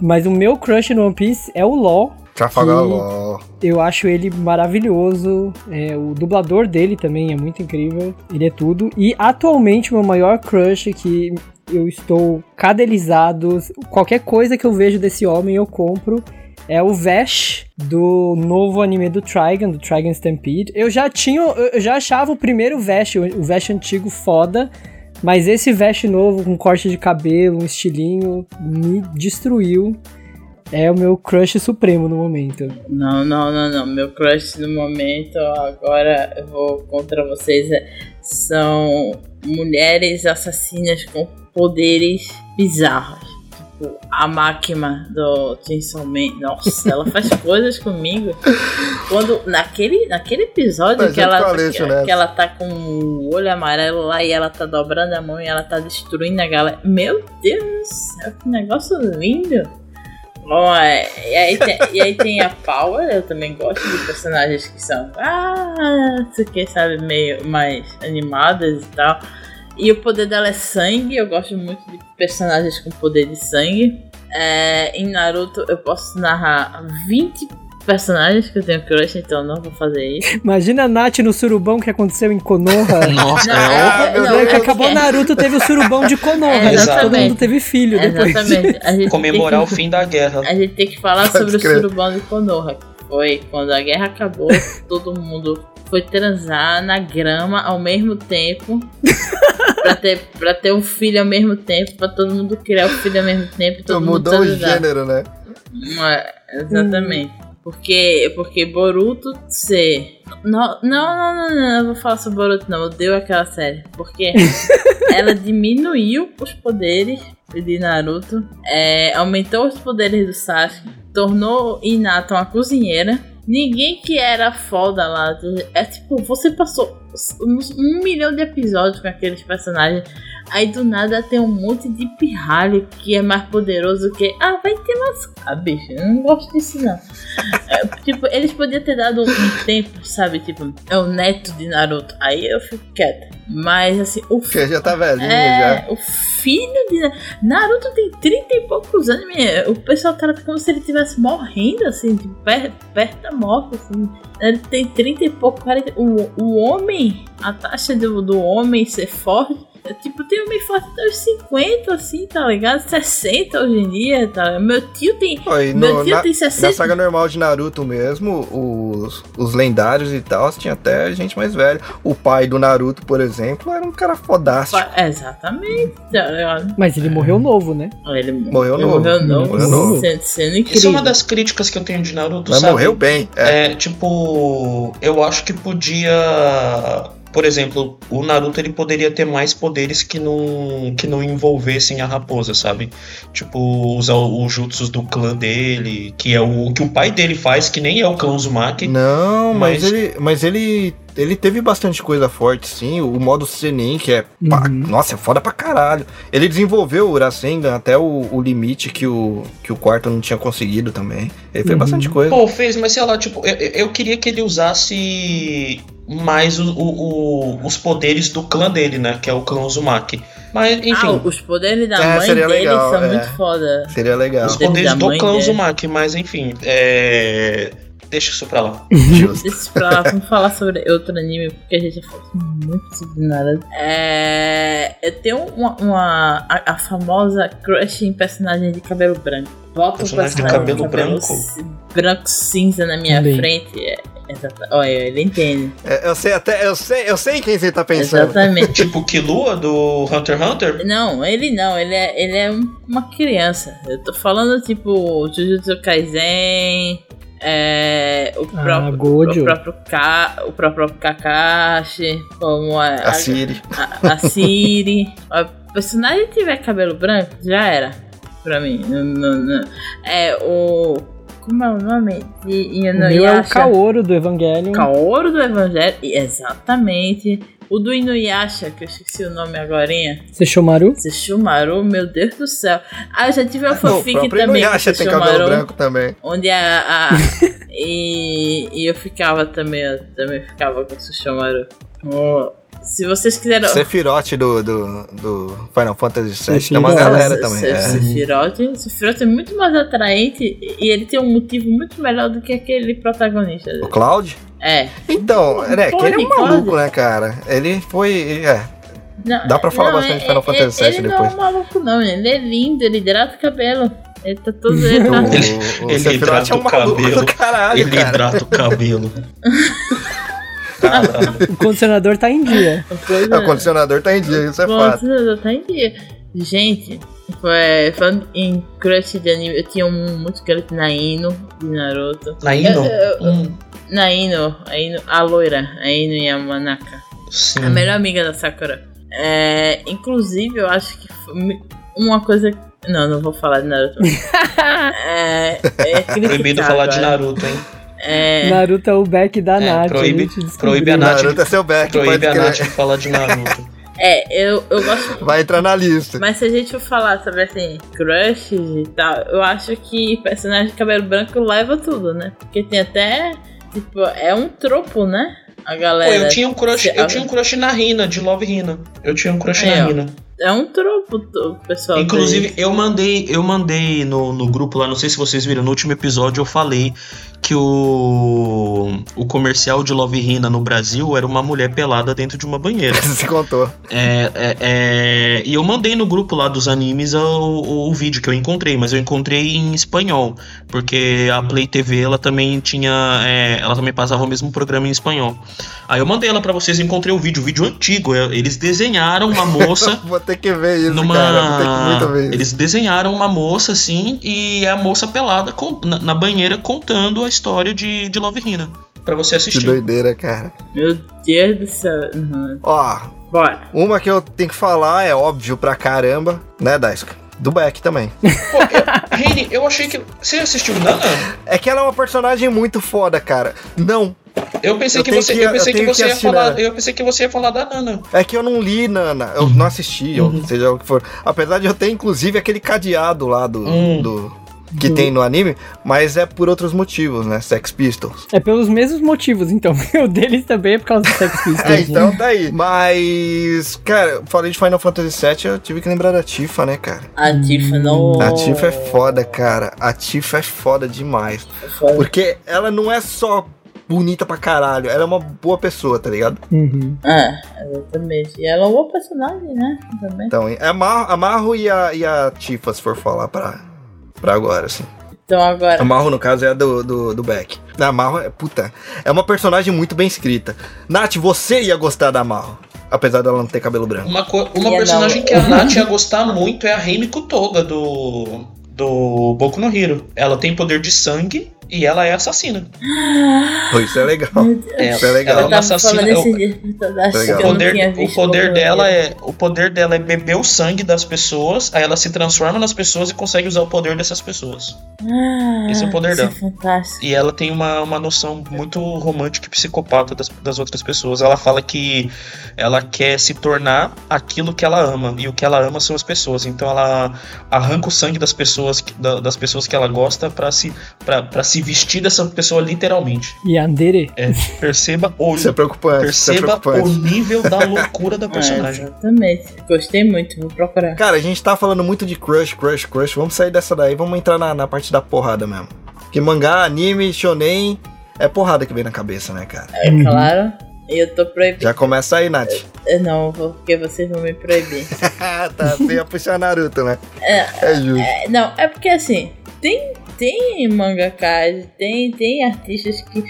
Mas o meu crush no One Piece é o Law, Trafalgar Law. Eu acho ele maravilhoso. É, o dublador dele também é muito incrível. Ele é tudo. E atualmente, o meu maior crush que eu estou cadelizado. Qualquer coisa que eu vejo desse homem eu compro. É o Vash do novo anime do Trigun, do Trigun Stampede. Eu já tinha, eu já achava o primeiro Vash, o Vash antigo foda, Mas esse veste novo com corte de cabelo, um estilinho, me destruiu. É o meu crush supremo no momento. Não, não, não, não. Meu crush no momento, agora eu vou contra vocês, é, são mulheres assassinas com poderes bizarros tipo, a máquina do Chainsaw Man. Nossa, ela faz *laughs* coisas comigo. Quando, naquele, naquele episódio que ela, que, que, ela tá com o olho amarelo lá e ela tá dobrando a mão e ela tá destruindo a galera. Meu Deus do céu, que negócio lindo. Bom, é, e, aí tem, e aí tem a Power, eu também gosto de personagens que são, ah, você quer sabe, meio mais animadas e tal. E o poder dela é sangue, eu gosto muito de personagens com poder de sangue. É, em Naruto eu posso narrar 20 personagens que eu tenho crush, então não vou fazer isso. Imagina a Nath no surubão que aconteceu em Konoha. *laughs* Nossa, não, é, não, é, que acabou Naruto, teve o surubão de Konoha. É? Todo mundo teve filho depois. Exatamente. Comemorar que, o *laughs* fim da guerra. A gente tem que falar Pode sobre crer. o surubão de Konoha. Foi quando a guerra acabou, *laughs* todo mundo foi transar na grama ao mesmo tempo. pra, ter, pra ter um filho ao mesmo tempo, pra todo mundo criar o um filho ao mesmo tempo. Todo mundo mudou o gênero, né? É, exatamente. Hum. Porque, porque Boruto ser. Não, não, não, não, não, não vou falar sobre Boruto, não. Eu odeio aquela série. Porque *laughs* ela diminuiu os poderes de Naruto, é, aumentou os poderes do Sasuke, tornou Hinata uma cozinheira Ninguém que era foda lá. É tipo, você passou um milhão de episódios com aqueles personagens. Aí do nada tem um monte de pirralho que é mais poderoso que. Ah, vai ter lascar, ah, bicho. Eu não gosto disso, não. *laughs* É, tipo, eles podiam ter dado um tempo, sabe? Tipo, é o neto de Naruto. Aí eu fico quieta. Mas assim, o filho. já tá velhinho é, já. O filho de. Naruto tem 30 e poucos anos. O pessoal trata como se ele estivesse morrendo, assim, tipo, perto, perto da morte, assim. Ele tem 30 e pouco, 40. O, o homem, a taxa do, do homem ser forte Tipo, tem homem forte até os 50, assim, tá ligado? 60 hoje em dia, tá? Meu tio tem. Oi, meu tio na, tem 60. Na saga normal de Naruto mesmo, os, os lendários e tal, tinha até gente mais velha. O pai do Naruto, por exemplo, era um cara fodástico. Exatamente, tá ligado? Mas ele morreu novo, né? Ele morreu novo. Morreu novo. Morreu novo. Sendo, sendo incrível. Isso é uma das críticas que eu tenho de Naruto, Mas sabe? morreu bem. É. é, tipo, eu acho que podia por exemplo, o Naruto ele poderia ter mais poderes que não, que não envolvessem a raposa, sabe? Tipo, usar os jutsus do clã dele, que é o que o pai dele faz, que nem é o clã Uzumaki. Não, mas, mas ele, mas ele ele teve bastante coisa forte, sim. O modo Senin, que é. Uhum. Pá, nossa, é foda pra caralho. Ele desenvolveu o Rasengan até o, o, limite que o, que o quarto não tinha conseguido também. Ele fez uhum. bastante coisa. Pô, fez, mas sei lá, tipo, eu, eu queria que ele usasse mais o, o, os poderes do clã dele, né? Que é o clã Uzumaki. Mas, enfim. Ah, os poderes da é, mãe dele legal, são é. muito foda. Seria legal. Os poderes, do clã dele. Uzumaki, mas enfim. É Deixa isso pra lá. Deixa isso pra lá. Vamos *laughs* falar sobre outro anime, porque a gente já falou muito sobre nada. É, eu tenho uma. uma a, a, famosa crush em personagem de cabelo branco. Bota personagem, personagem de cabelo, cabelo branco. Branco cinza na minha Também. frente. É, Olha, ele entende. É, eu sei até, eu sei, eu sei quem você tá pensando. Exatamente. *laughs* tipo Killua do Hunter x Hunter? Não, ele não, ele é, ele é uma criança. Eu tô falando tipo Jujutsu Kaisen, é, o, ah, próprio, o próprio Ka, o próprio Kakashi, como a, a Siri. A, a Siri. o *laughs* personagem tiver cabelo branco, já era. Pra mim. Não, não, não. É o. Como é o nome? De Inuyasha. é o Kaoru do Evangelho. Kaoru do Evangelho, exatamente. O do Inuyasha, que eu esqueci o nome agora. Sesshomaru? Sesshomaru, meu Deus do céu. Ah, eu já tive uma fanfic também. Inuyasha tem cabelo branco também. Onde a. a *laughs* e, e eu ficava também, eu também ficava com o Sesshomaru. Oh, se vocês quiserem. Sephiroth do, do, do Final Fantasy VII tem uma galera também. É. Sephiroth, Sephiroth é muito mais atraente e ele tem um motivo muito melhor do que aquele protagonista. O Cloud? É. Então, é, que ele é um maluco, né, cara? Ele foi. É. Não, Dá pra falar não, bastante de Final é, Fantasy VII ele depois. Ele não é um maluco, não. Ele é lindo, ele hidrata o cabelo. Ele tá todo. *laughs* Ele, tá... ele, ele hidrata é um o cabelo. Caralho, ele cara. hidrata o cabelo. *laughs* o condicionador tá em dia. É. O condicionador tá em dia, isso é fato. O condicionador tá em dia. Gente, foi, falando em crush de anime, eu tinha um muito crush na Ino, de Naruto. Na Ino? Hum. Na Ino, a Ino, a loira, a Ino Yamanaka. Sim. A melhor amiga da Sakura. É, inclusive, eu acho que uma coisa. Não, não vou falar de Naruto. *laughs* é, é Proibido falar de Naruto, hein? É... Naruto é o back da é, Nath. Proíbe, proíbe a Nath. Naruto é seu back. Proíbe a Nath de falar de Naruto. *laughs* É, eu, eu gosto. Vai entrar na lista. Mas se a gente for falar sobre assim, crush e tal, eu acho que personagem de cabelo branco leva tudo, né? Porque tem até. Tipo, é um tropo, né? A galera. Pô, eu tinha um crush, eu tinha um crush na Rina, de Love Rina. Eu tinha um crush é, na Rina. É um tropo, pessoal. Inclusive, eu mandei, eu mandei no, no grupo lá, não sei se vocês viram, no último episódio eu falei que o, o comercial de Love Rina no Brasil era uma mulher pelada dentro de uma banheira. *laughs* Você contou. É, é, é, e eu mandei no grupo lá dos animes o, o, o, vídeo que eu encontrei, mas eu encontrei em espanhol, porque a Play TV ela também tinha, é, ela também passava o mesmo programa em espanhol. Aí eu mandei ela para vocês, encontrei o vídeo, o vídeo antigo. É, eles desenharam uma moça. *laughs* Vou ter que ver isso, numa... cara. Vou ter que muito ver isso. Eles desenharam uma moça assim e a moça pelada com, na, na banheira contando a história de, de Love Hina pra você assistir. Que doideira, cara. Meu Deus do céu. Uhum. Ó, Bora. uma que eu tenho que falar é óbvio pra caramba, né, Daiska? Do Beck também. *laughs* Pô, eu, Heine, eu achei que. Você assistiu Nana? É que ela é uma personagem muito foda, cara. Não. Eu pensei eu que você, que, eu pensei eu que você que ia falar, eu pensei que você ia falar da Nana. É que eu não li Nana, eu não assisti, uhum. ou seja o que for. Apesar de eu ter inclusive aquele cadeado lá do, uhum. do que do... tem no anime, mas é por outros motivos, né? Sex Pistols. É pelos mesmos motivos, então. *laughs* O deles também é por causa do Sex *laughs* Pistols. é, então né? tá aí. Mas, cara, falei de Final Fantasy VII, eu tive que lembrar da Tifa, né, cara? A Tifa não. A Tifa é foda, cara. A Tifa é foda demais. É foda. Porque ela não é só bonita pra caralho. Ela é uma boa pessoa, tá ligado? Uhum. É, exatamente. E ela é uma boa personagem, né? Também. Então, é a Marro, a Marro e, a, e a Tifa, se for falar pra, pra agora, assim. Então agora. A Marro, no caso, é a do, do, do Beck. A Marro é. Puta. É uma personagem muito bem escrita. Nath, você ia gostar da Marro. Apesar dela não ter cabelo branco. Uma, uma personagem não. que a Nath ia gostar muito é a Reimi Kutoga do. Do Boku no Hero. Ela tem poder de sangue e ela é assassina. Isso é legal. É, isso é legal. Ela é uma assassina. O, o poder, o poder dela é o poder dela é beber o sangue das pessoas, aí ela se transforma nas pessoas e consegue usar o poder dessas pessoas. Ah, Esse é o poder dela. É fantástico. E ela tem uma, uma noção muito romântica e psicopata das, das outras pessoas. Ela fala que ela quer se tornar aquilo que ela ama e o que ela ama são as pessoas. Então ela arranca o sangue das pessoas das pessoas que ela gosta para se para se se vestir dessa pessoa literalmente. Yandere. É, perceba o. Isso é preocupante. É perceba é preocupante. o nível da loucura da *laughs* é, personagem. É, exatamente. Gostei muito, vou procurar. Cara, a gente tá falando muito de crush, crush, crush. Vamos sair dessa daí, vamos entrar na, na parte da porrada mesmo. Que mangá, anime, shonen, é porrada que vem na cabeça, né, cara? É claro. Eu tô proibido. Já começa aí, Nath. Eu, não, porque vocês vão me proibir. *laughs* tá, você ia puxar Naruto, né? É, é justo. É, não, é porque assim, tem tem mangakas, tem, tem artistas que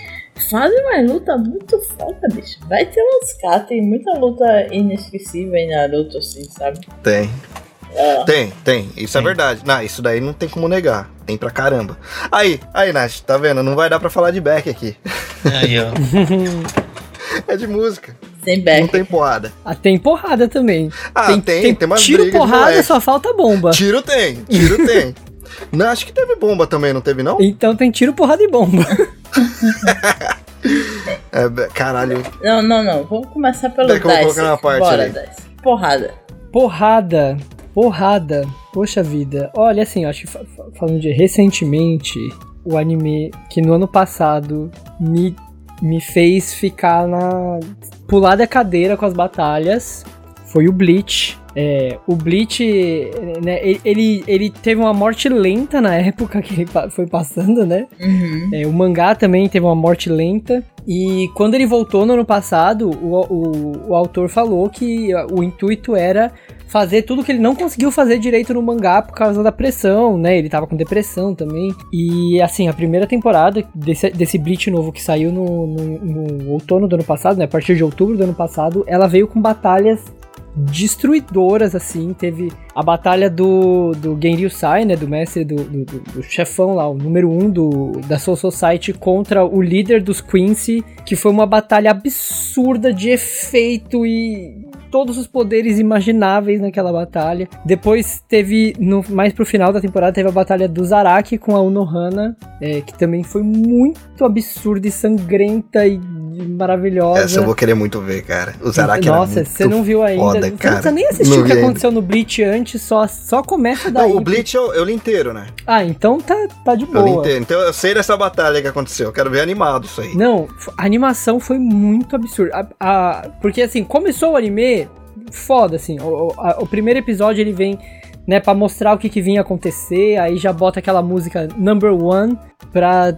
fazem uma luta muito foda, bicho. Vai ter lascar, tem muita luta inesquecível em Naruto, assim, sabe? Tem. É. Tem, tem. Isso é verdade. Não, isso daí não tem como negar. Tem pra caramba. Aí, aí, Nath, tá vendo? Não vai dar pra falar de Beck aqui. Aí, ó. *laughs* é de música. Tem Beck. Não tem porrada. Ah, tem porrada também. Ah, tem, tem, tem, tem umas Tiro porrada, só falta bomba. Tiro tem, tiro tem. *laughs* Não, acho que teve bomba também, não teve, não? Então tem tiro, porrada e bomba. *laughs* é, caralho. Não, não, não. Vamos começar pelo Dice. Vou colocar uma parte Bora, Dice. Porrada. Porrada. Porrada. Poxa vida. Olha, assim, eu acho que falando de recentemente, o anime que no ano passado me, me fez ficar na. pular da cadeira com as batalhas foi o Bleach. É, o Bleach, né, ele, ele teve uma morte lenta na *laughs* época que ele foi passando, né? Uhum. É, o mangá também teve uma morte lenta. E quando ele voltou no ano passado, o, o, o autor falou que o intuito era fazer tudo que ele não conseguiu fazer direito no mangá por causa da pressão, né? Ele tava com depressão também. E assim, a primeira temporada desse, desse Bleach novo que saiu no, no, no outono do ano passado, né? A partir de outubro do ano passado, ela veio com batalhas destruidoras, assim. Teve a batalha do, do Genryu Sai, né? Do mestre, do, do, do, chefão lá, o número um do, da Soul Society contra o líder dos Quincy, que foi uma batalha absurda de efeito e todos os poderes imagináveis naquela batalha. Depois teve, no, mais pro final da temporada, teve a batalha do Zaraki com a Unohana, é, que também foi muito absurda e sangrenta e maravilhosa. Essa eu vou querer muito ver, cara. O Zaraki Nossa, você não viu ainda. Foda, você cara. nem assistiu o que aconteceu no Bleach antes, só, só começa daí. Não, o Bleach eu, eu li inteiro, né? Ah, então tá, tá de boa. Eu li inteiro. Então eu sei dessa batalha que aconteceu. Eu quero ver animado isso aí. Não, a animação foi muito absurda. A, a, porque assim, começou o anime foda, assim. O, a, o primeiro episódio ele vem né, para mostrar o que, que vinha acontecer, aí já bota aquela música Number One pra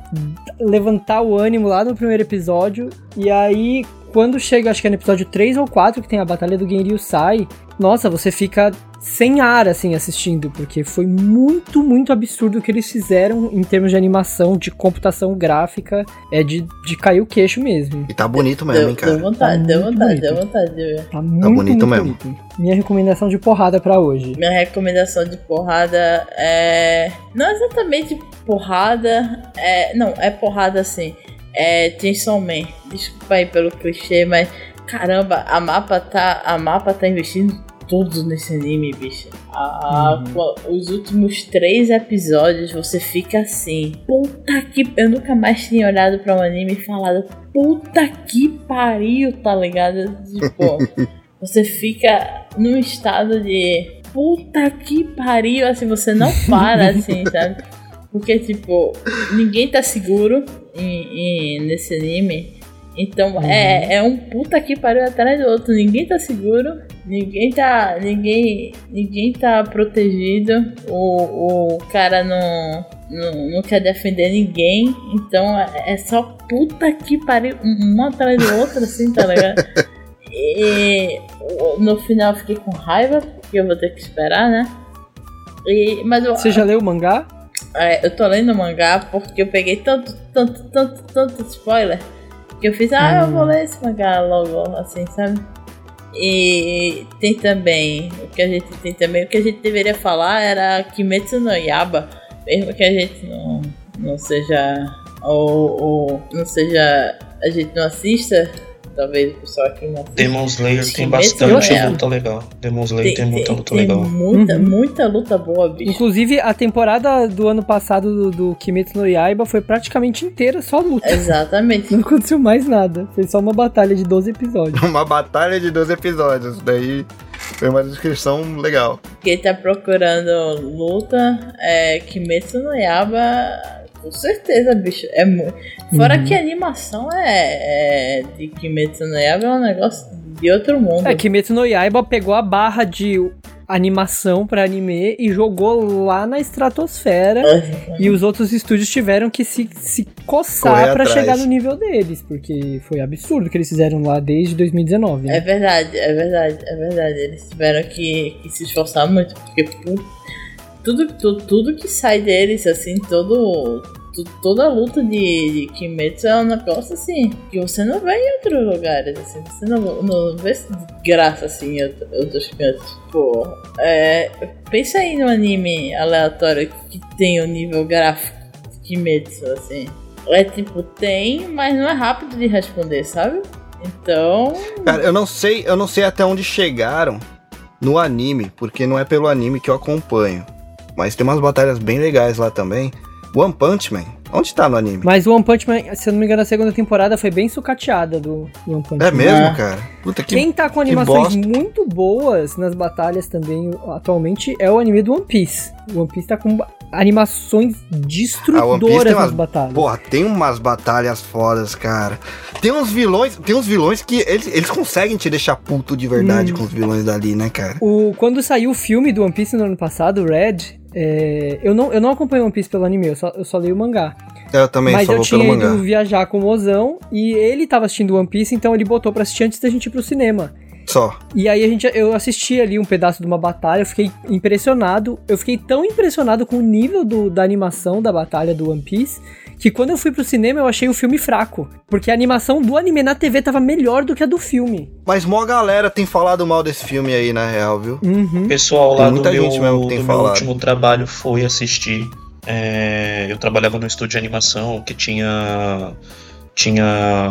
levantar o ânimo lá no primeiro episódio, e aí quando chega, acho que é no episódio 3 ou 4, que tem a batalha do Genryu Sai, nossa, você fica sem ar, assim, assistindo, porque foi muito, muito absurdo o que eles fizeram em termos de animação, de computação gráfica, é de, de cair o queixo mesmo. E tá bonito mesmo, deu, hein, cara? Deu vontade, tá deu vontade, deu vontade de ver. Tá, muito, tá bonito muito mesmo. Bonito. Minha recomendação de porrada para hoje. Minha recomendação de porrada é. Não exatamente porrada, é. Não, é porrada assim. É Chainsaw Man. Desculpa aí pelo clichê, mas caramba, a mapa tá, a mapa tá investindo tudo nesse anime, bicho. Ah, uhum. Os últimos três episódios você fica assim. Puta que. Eu nunca mais tinha olhado pra um anime e falado. Puta que pariu, tá ligado? Tipo, *laughs* você fica num estado de. Puta que pariu, assim, você não para, assim, sabe? *laughs* Porque, tipo, ninguém tá seguro em, em, nesse anime. Então uhum. é, é um puta que pariu atrás do outro. Ninguém tá seguro, ninguém tá. Ninguém, ninguém tá protegido. O, o cara não, não, não quer defender ninguém. Então é, é só puta que pariu, um atrás do outro, assim, tá ligado? *laughs* E no final eu fiquei com raiva, porque eu vou ter que esperar, né? E, mas eu, Você já leu o mangá? É, eu tô lendo o mangá porque eu peguei tanto, tanto, tanto, tanto spoiler que eu fiz, ah, eu vou hum. ler esse mangá logo, assim, sabe? E tem também, o que a gente tem também, o que a gente deveria falar era Kimetsu no Yaba, mesmo que a gente não, não seja, ou, ou não seja, a gente não assista, talvez o pessoal aqui não Demon Slayer tem bastante é. luta legal. Demon Slayer tem, tem muita luta tem legal. Muita, uhum. muita luta boa, bicho. Inclusive, a temporada do ano passado do, do Kimetsu no Yaiba foi praticamente inteira só luta. Exatamente. *laughs* Não aconteceu mais nada. Foi só uma batalha de 12 episódios. *laughs* uma batalha de 12 episódios. Daí foi uma descrição legal. Quem tá procurando luta é Kimetsu no Yaiba com certeza, bicho. É muito. Fora uhum. que a animação é, é de Kimetsu no Yaiba é um negócio de outro mundo. É, Kimetsu no Yaiba pegou a barra de animação para anime e jogou lá na estratosfera uhum. e os outros estúdios tiveram que se, se coçar para chegar no nível deles, porque foi absurdo o que eles fizeram lá desde 2019. Né? É verdade, é verdade, é verdade. Eles tiveram que, que se esforçar muito, porque tudo, tudo, tudo que sai deles, assim, todo, toda a luta de, de Kimetsu é um negócio assim, que você não vê em outros lugares, assim, você não, não vê graça assim em outros cantos. Pô, é, pensa aí no anime aleatório que tem o nível gráfico de Kimetsu, assim. É tipo, tem, mas não é rápido de responder, sabe? Então. Cara, eu não sei, eu não sei até onde chegaram no anime, porque não é pelo anime que eu acompanho. Mas tem umas batalhas bem legais lá também. One Punch Man. Onde tá no anime? Mas o One Punch Man, se eu não me engano, a segunda temporada foi bem sucateada do, One Punch é Man. É mesmo, cara? Puta que Quem tá com animações muito boas nas batalhas também atualmente é o anime do One Piece. O One Piece tá com animações destruidoras ah, nas batalhas. Porra, tem umas batalhas fodas, cara. Tem uns vilões, tem uns vilões que eles, eles conseguem te deixar puto de verdade hum. com os vilões dali, né, cara? O, quando saiu o filme do One Piece no ano passado, Red, é, eu, não, eu não acompanho One Piece pelo anime, eu só, eu só li o mangá. Eu também Mas só eu tinha ido mangá. viajar com o Mozão e ele tava assistindo One Piece, então ele botou pra assistir antes da gente ir pro cinema. Só. E aí a gente, eu assisti ali um pedaço de uma batalha, eu fiquei impressionado. Eu fiquei tão impressionado com o nível do, da animação da batalha do One Piece que quando eu fui pro cinema eu achei o filme fraco. Porque a animação do anime na TV tava melhor do que a do filme. Mas mó galera tem falado mal desse filme aí, na real, viu? Uhum. Pessoal lá do, meu, do meu último trabalho foi assistir. É, eu trabalhava no estúdio de animação que tinha tinha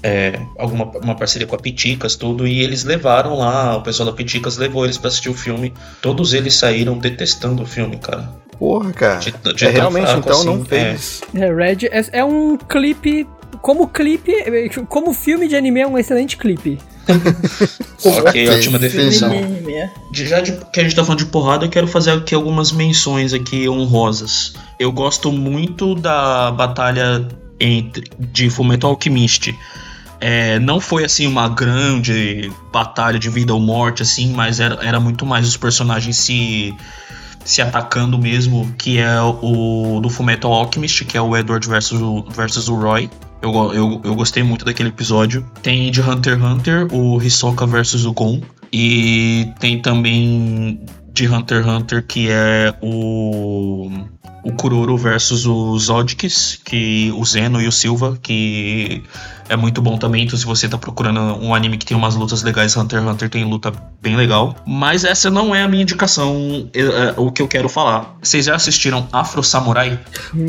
é, alguma uma parceria com a Piticas, tudo, e eles levaram lá, o pessoal da Piticas levou eles para assistir o filme. Todos eles saíram detestando o filme, cara. Porra, cara. De, de é, realmente, fraco, então, assim, não fez. É, é Red é, é um clipe. Como clipe, como filme de anime é um excelente clipe. *laughs* ok, ótima definição. De, já de, que a gente tá falando de porrada, eu quero fazer aqui algumas menções aqui honrosas. Eu gosto muito da batalha entre, de Fullmetal Alchemist. É, não foi assim uma grande batalha de vida ou morte, assim, mas era, era muito mais os personagens se, se atacando mesmo, que é o do Fullmetal Alchemist, que é o Edward versus, versus o Roy. Eu, eu, eu gostei muito daquele episódio. Tem de Hunter x Hunter, o Hisoka versus o Gon. E tem também de Hunter x Hunter, que é o o Kuroro versus os Zodkis, que o Zeno e o Silva, que é muito bom também. Então, se você tá procurando um anime que tem umas lutas legais, Hunter x Hunter tem luta bem legal. Mas essa não é a minha indicação, é, é, o que eu quero falar. Vocês já assistiram Afro Samurai?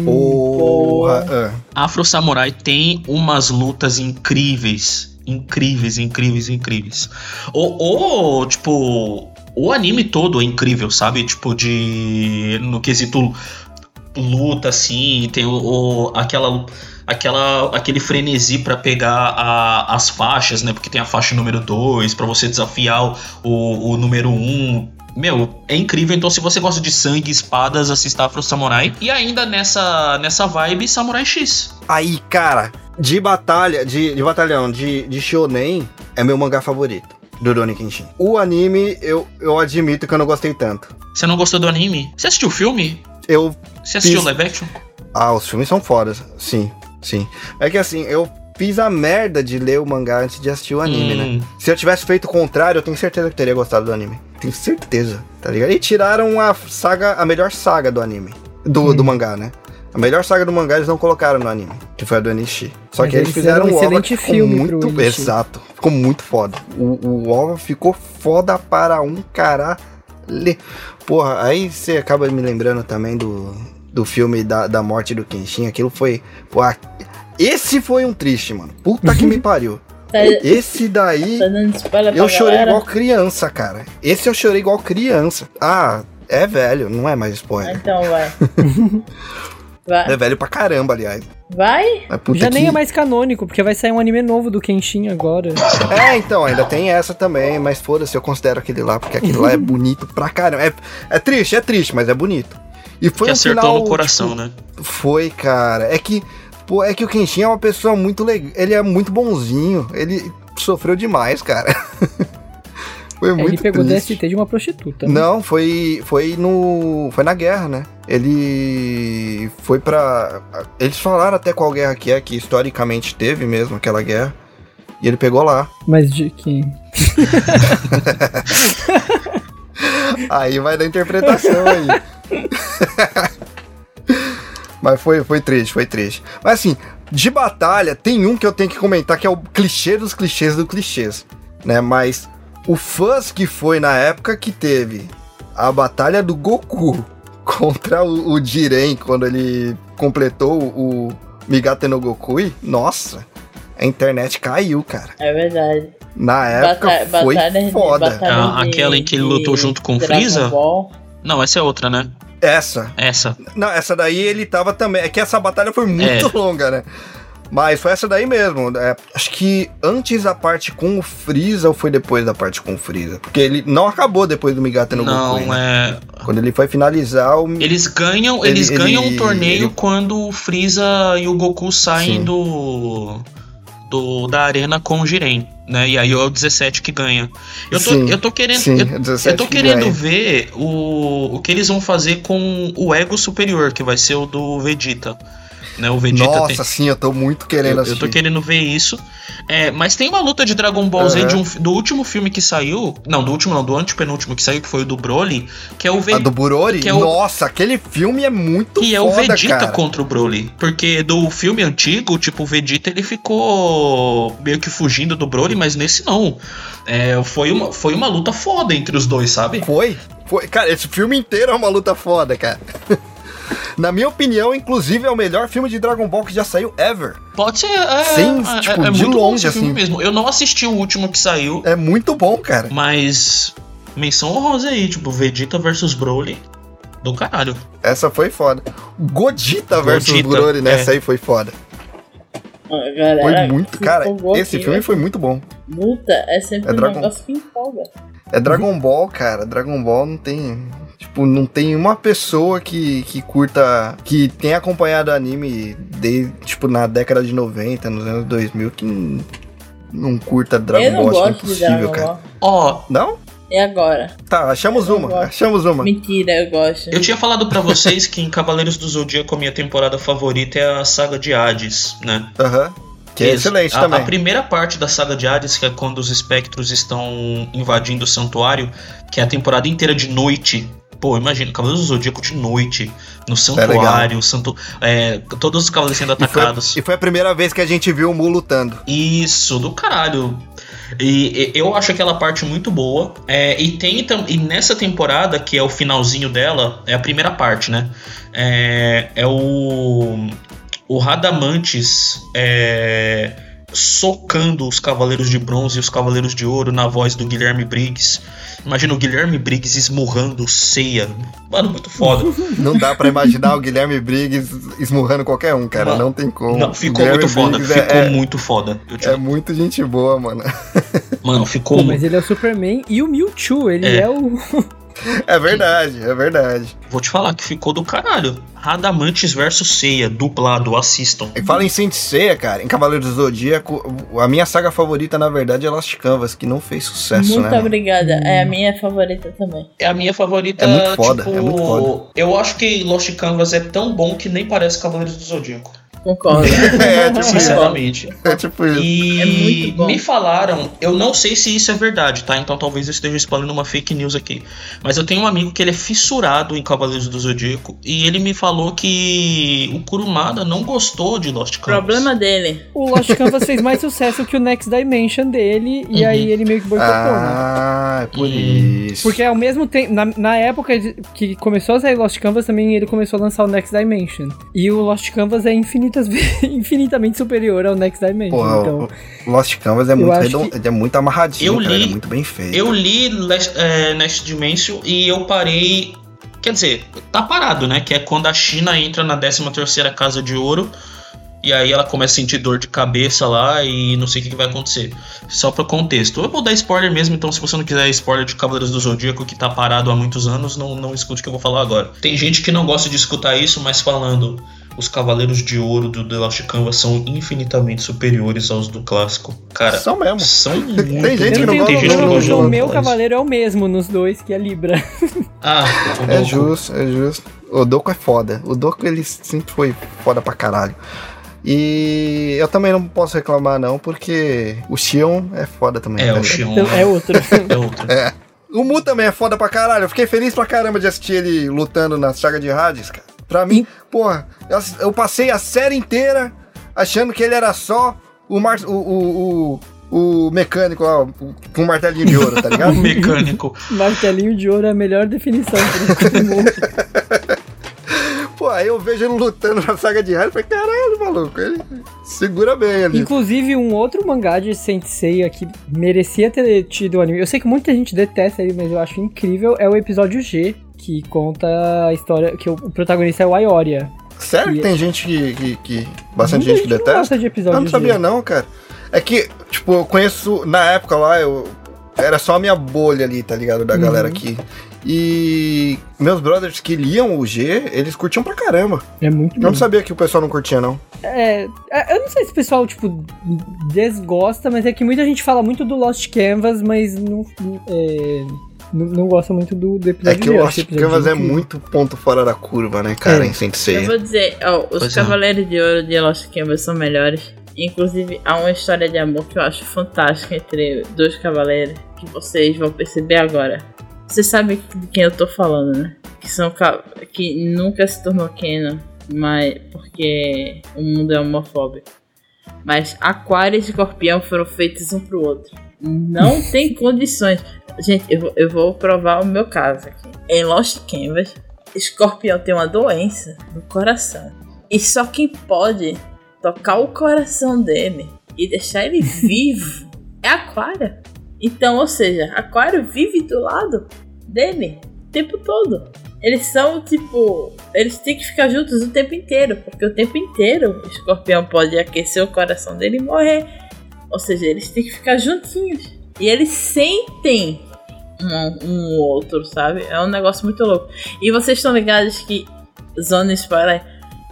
Porra! É. Afro Samurai tem umas lutas incríveis. Incríveis, incríveis, incríveis. Ou, ou tipo, o anime todo é incrível, sabe? Tipo, de. No quesito luta, assim, tem o, o aquela, aquela, aquele frenesi para pegar a, as faixas, né? Porque tem a faixa número 2, para você desafiar o, o número 1. Um. Meu, é incrível. Então, se você gosta de sangue, espadas, assista Afro Samurai. E ainda nessa, nessa vibe, Samurai X. Aí, cara, de batalha, de, de batalhão, de, de shonen, é meu mangá favorito. Do Rurouni Kenshin. O anime, eu, eu admito que eu não gostei tanto. Você não gostou do anime? Você assistiu o filme? Eu você assistiu fiz... live action? Ah, os filmes são fodas. Sim, sim. É que assim, eu fiz a merda de ler o mangá antes de assistir o anime, né? hum. né? Se eu tivesse feito o contrário, eu tenho certeza que teria gostado do anime. Tenho certeza, tá ligado? E tiraram a saga, a melhor saga do anime. Do, hum. do mangá, né? A melhor saga do mangá eles não colocaram no anime, que foi a do Enishi. Só Mas que eles, eles fizeram um OVA que ficou muito. Exato. Ficou muito foda. O, o OVA ficou foda para um caralho. Porra, aí você acaba me lembrando também do, do filme da, da morte do Kenshin, aquilo foi. Pô, esse foi um triste, mano. Puta que me *laughs* pariu. Tá, esse daí. Tá eu chorei galera. igual criança, cara. Esse eu chorei igual criança. Ah, é velho, não é mais spoiler. Então vai. *laughs* vai. É velho pra caramba, aliás. Vai? Já que... nem é mais canônico, porque vai sair um anime novo do Kenshin agora. É, então, ainda tem essa também, mas foda-se, eu considero aquele lá, porque aquele lá é bonito pra caramba. É, é triste, é triste, mas é bonito. E foi que um acertou final, no coração, tipo, né? Foi, cara. É que, pô, é que o Kenshin é uma pessoa muito legal. Ele é muito bonzinho. Ele sofreu demais, cara. *laughs* foi muito Ele pegou triste. DST de uma prostituta. Né? Não, foi, foi no. Foi na guerra, né? Ele foi pra. Eles falaram até qual guerra que é, que historicamente teve mesmo aquela guerra. E ele pegou lá. Mas de quem? *laughs* aí vai da interpretação aí. *laughs* Mas foi, foi triste, foi triste. Mas assim, de batalha, tem um que eu tenho que comentar que é o clichê dos clichês do clichês, né? Mas o fãs que foi na época que teve a batalha do Goku *laughs* contra o, o Jiren quando ele completou o Migate no Gokui, nossa, a internet caiu, cara. É verdade. Na época Bata foi batalha foda. De, ah, aquela em que ele lutou junto com o Freeza? Ball. Não, essa é outra, né? Essa. Essa. Não, essa daí ele tava também. É que essa batalha foi muito é. *laughs* longa, né? Mas foi essa daí mesmo. É, acho que antes da parte com o Freeza ou foi depois da parte com o Freeza? Porque ele não acabou depois do Migata no Não, Goku. é. Quando ele foi finalizar o. Eles ganham, Ele- eles ganham ele- um torneio ele- quando o Freeza e o Goku saem Sim. do, do da arena com o Jiren, né? E aí é o 17 que ganha. Eu tô, Sim, eu tô querendo, Sim, eu, 17 eu tô que querendo ganha. ver o, o que eles vão fazer com o ego superior, que vai ser o do Vegeta. Né? O Vegeta tem, Nossa, sim, eu tô muito querendo eu, eu assistir. tô querendo ver isso. É, mas tem uma luta de Dragon Ball Z Aham. de um do último filme que saiu. Não, do último não, do antepenúltimo que saiu, que foi o do Broly, que é o Vegeta. do que é o- Nossa, aquele filme é muito Que é foda, o Vegeta cara. contra o Broly. Porque do filme antigo, tipo, o Vegeta ele ficou meio que fugindo do Broly, mas nesse não. É, foi, uma, foi uma luta foda entre os dois, sabe? Foi? Foi. Cara, esse filme inteiro é uma luta foda, cara. *laughs* Na minha opinião, inclusive, é o melhor filme de Dragon Ball que já saiu ever. Pode ser. É, Sim, é, tipo, é de muito bom longe, esse filme assim. mesmo. Eu não assisti o último que saiu, É muito bom, cara. mas. Menção honrosa aí, tipo, Vegeta versus Broly. Do caralho. Essa foi foda. Godita versus Godita, Burori, né? é. Essa aí foi foda. A galera Foi muito. Cara, esse aqui, filme né? foi muito bom. Luta é sempre É um Dragon- negócio que empolga. É Dragon Ball, cara. Dragon Ball não tem. Tipo, não tem uma pessoa que, que curta. que tenha acompanhado anime desde, tipo, na década de 90, nos anos 2000, que não, não curta Dragon eu não Ball. É gosto de impossível, Dragon cara. Ó, Não? E agora? Tá, achamos uma. gosto. Achamos uma. Mentira, eu gosto. eu tinha falado pra vocês que em Cavaleiros do Zodíaco a minha temporada favorita é a saga de Hades, né? Aham. Que é excelente a, também. A primeira parte da saga de Hades, que é quando os espectros estão invadindo o santuário, que é a temporada inteira de noite. Pô, imagina, Cavaleiros do Zodíaco de noite, no santuário, santu... é, todos os cavaleiros sendo E foi, atacados. e foi a primeira vez que a gente viu o Mu lutando. Isso, do caralho. E, e- eu acho aquela parte muito boa. É, e tem e nessa temporada, que é o finalzinho dela, é a primeira parte, né? É, é o. O Radamantes é, socando os Cavaleiros de Bronze e os Cavaleiros de Ouro na voz do Guilherme Briggs. Imagina o Guilherme Briggs esmurrando ceia. Mano, muito foda. *laughs* Não dá pra imaginar o Guilherme Briggs esmurrando qualquer um, cara. Mano, não tem como. Não, ficou Guilherme muito foda. Briggs é- Ficou é, muito foda. Eu te- é muito gente boa, mano. Mano, *laughs* ficou Pô, mas ele é o Superman e o Mewtwo, ele É. é, o. *laughs* É verdade, é verdade. Vou te falar que ficou do caralho. Radamantes versus Ceia, dublado, assistam. E fala em Saint Seiya, cara, em Cavaleiros do Zodíaco, a minha saga favorita, na verdade, é Lost Canvas, que não fez sucesso, Muito né? mano? obrigada. É a minha favorita também. É a minha favorita. É muito foda, tipo, é muito foda. Eu acho que Lost Canvas é tão bom que nem parece Cavaleiros do Zodíaco. Concordo. *laughs* É, tipo isso. Sinceramente. É tipo isso. E É muito bom. me falaram, eu não sei se isso é verdade, tá? Então talvez eu esteja espalhando uma fake news aqui. Mas eu tenho um amigo que ele é fissurado em Cavaleiros do Zodíaco e ele me falou que o Kurumada não gostou de Lost Canvas. Problema dele. O Lost Canvas fez mais sucesso que o Next Dimension dele, e Uhum. aí ele meio que boicotou, né? Ah, é por Hum. isso. Porque ao mesmo tempo, na, na época que começou a sair Lost Canvas, também ele começou a lançar o Next Dimension. E o Lost Canvas é infinitas, *laughs* infinitamente superior ao Next Dimension. Porra, então, Lost Canvas é muito, redon- é muito amarradinho, Eu cara, li- ele é muito bem feito. Eu li Last, é, Next Dimension e eu parei. Quer dizer, tá parado, né? Que é quando a China entra na 13 terceira casa de ouro. E aí ela começa a sentir dor de cabeça lá e não sei o que, que vai acontecer. Só pra contexto. Eu vou dar spoiler mesmo, então se você não quiser spoiler de Cavaleiros do Zodíaco que tá parado há muitos anos, não, não escute o que eu vou falar agora. Tem gente que não gosta de escutar isso, mas falando. Os Cavaleiros de Ouro do The Lost Canvas são infinitamente superiores aos do clássico. Cara, São mesmo. são *laughs* muito Tem gente que não gosta, tem gente que não gosta o meu cavaleiro é o mesmo nos dois, que é Libra. *laughs* Ah, É justo, é justo. O Doku é foda. O Doku, ele sempre foi foda pra caralho. E eu também não posso reclamar, não, porque o Xion é foda também. É, tá o? Xion Então, *laughs* é outro. é outro. O Mu também é foda pra caralho. Eu fiquei feliz pra caramba de assistir ele lutando na saga de Hades, cara. Pra mim, porra, eu, ass- eu passei a série inteira achando que ele era só o, mar, o, o, o, o mecânico lá, o- com o martelinho de ouro, tá *laughs* O ligado? mecânico. *laughs* Martelinho de ouro é a melhor definição mundo. *laughs* Pô, aí eu vejo ele lutando na saga de Hades e falei, caralho, maluco, ele segura bem ali. Inclusive, um outro mangá de Sensei que merecia ter tido o anime. Eu sei que muita gente detesta ele, mas eu acho incrível. É o episódio G, que conta a história. que o o protagonista é o Aioria. Sério que tem gente que. que, que bastante gente que detesta? De episódio eu não sabia, não, cara. É que, tipo, eu conheço. Na época lá, eu. Era só a minha bolha ali, tá ligado? Da uhum. galera aqui. E meus brothers que liam o G, eles curtiam pra caramba. É muito bom. Eu não sabia que o pessoal não curtia, não. É, é, eu não sei se o pessoal, tipo, desgosta, mas é que muita gente fala muito do Lost Canvas, mas não, é, não, não gosta muito do, do episódio É que o Lost Canvas é muito ponto fora da curva, né, cara, é. em Sensei. Eu vou dizer, ó, os pois é. Cavaleiros é. de Ouro de Lost Canvas são melhores. Inclusive, há uma história de amor que eu acho fantástica entre dois cavaleiros, que vocês vão perceber agora. Você sabe de quem eu tô falando, né? Que são que nunca se tornou Canon, mas porque o mundo é homofóbico. Mas Aquário e Escorpião foram feitos um pro outro. Não tem condições. Gente, eu, eu vou provar o meu caso aqui. Em Lost Canvas, Escorpião tem uma doença no coração. E só quem pode tocar o coração dele e deixar ele *laughs* vivo é Aquário. Então, ou seja, Aquário vive do lado dele o tempo todo. Eles são tipo. Eles têm que ficar juntos o tempo inteiro. Porque o tempo inteiro o escorpião pode aquecer o coração dele e morrer. Ou seja, eles têm que ficar juntinhos. E eles sentem um, um outro, sabe? É um negócio muito louco. E vocês estão ligados que. Zona spoiler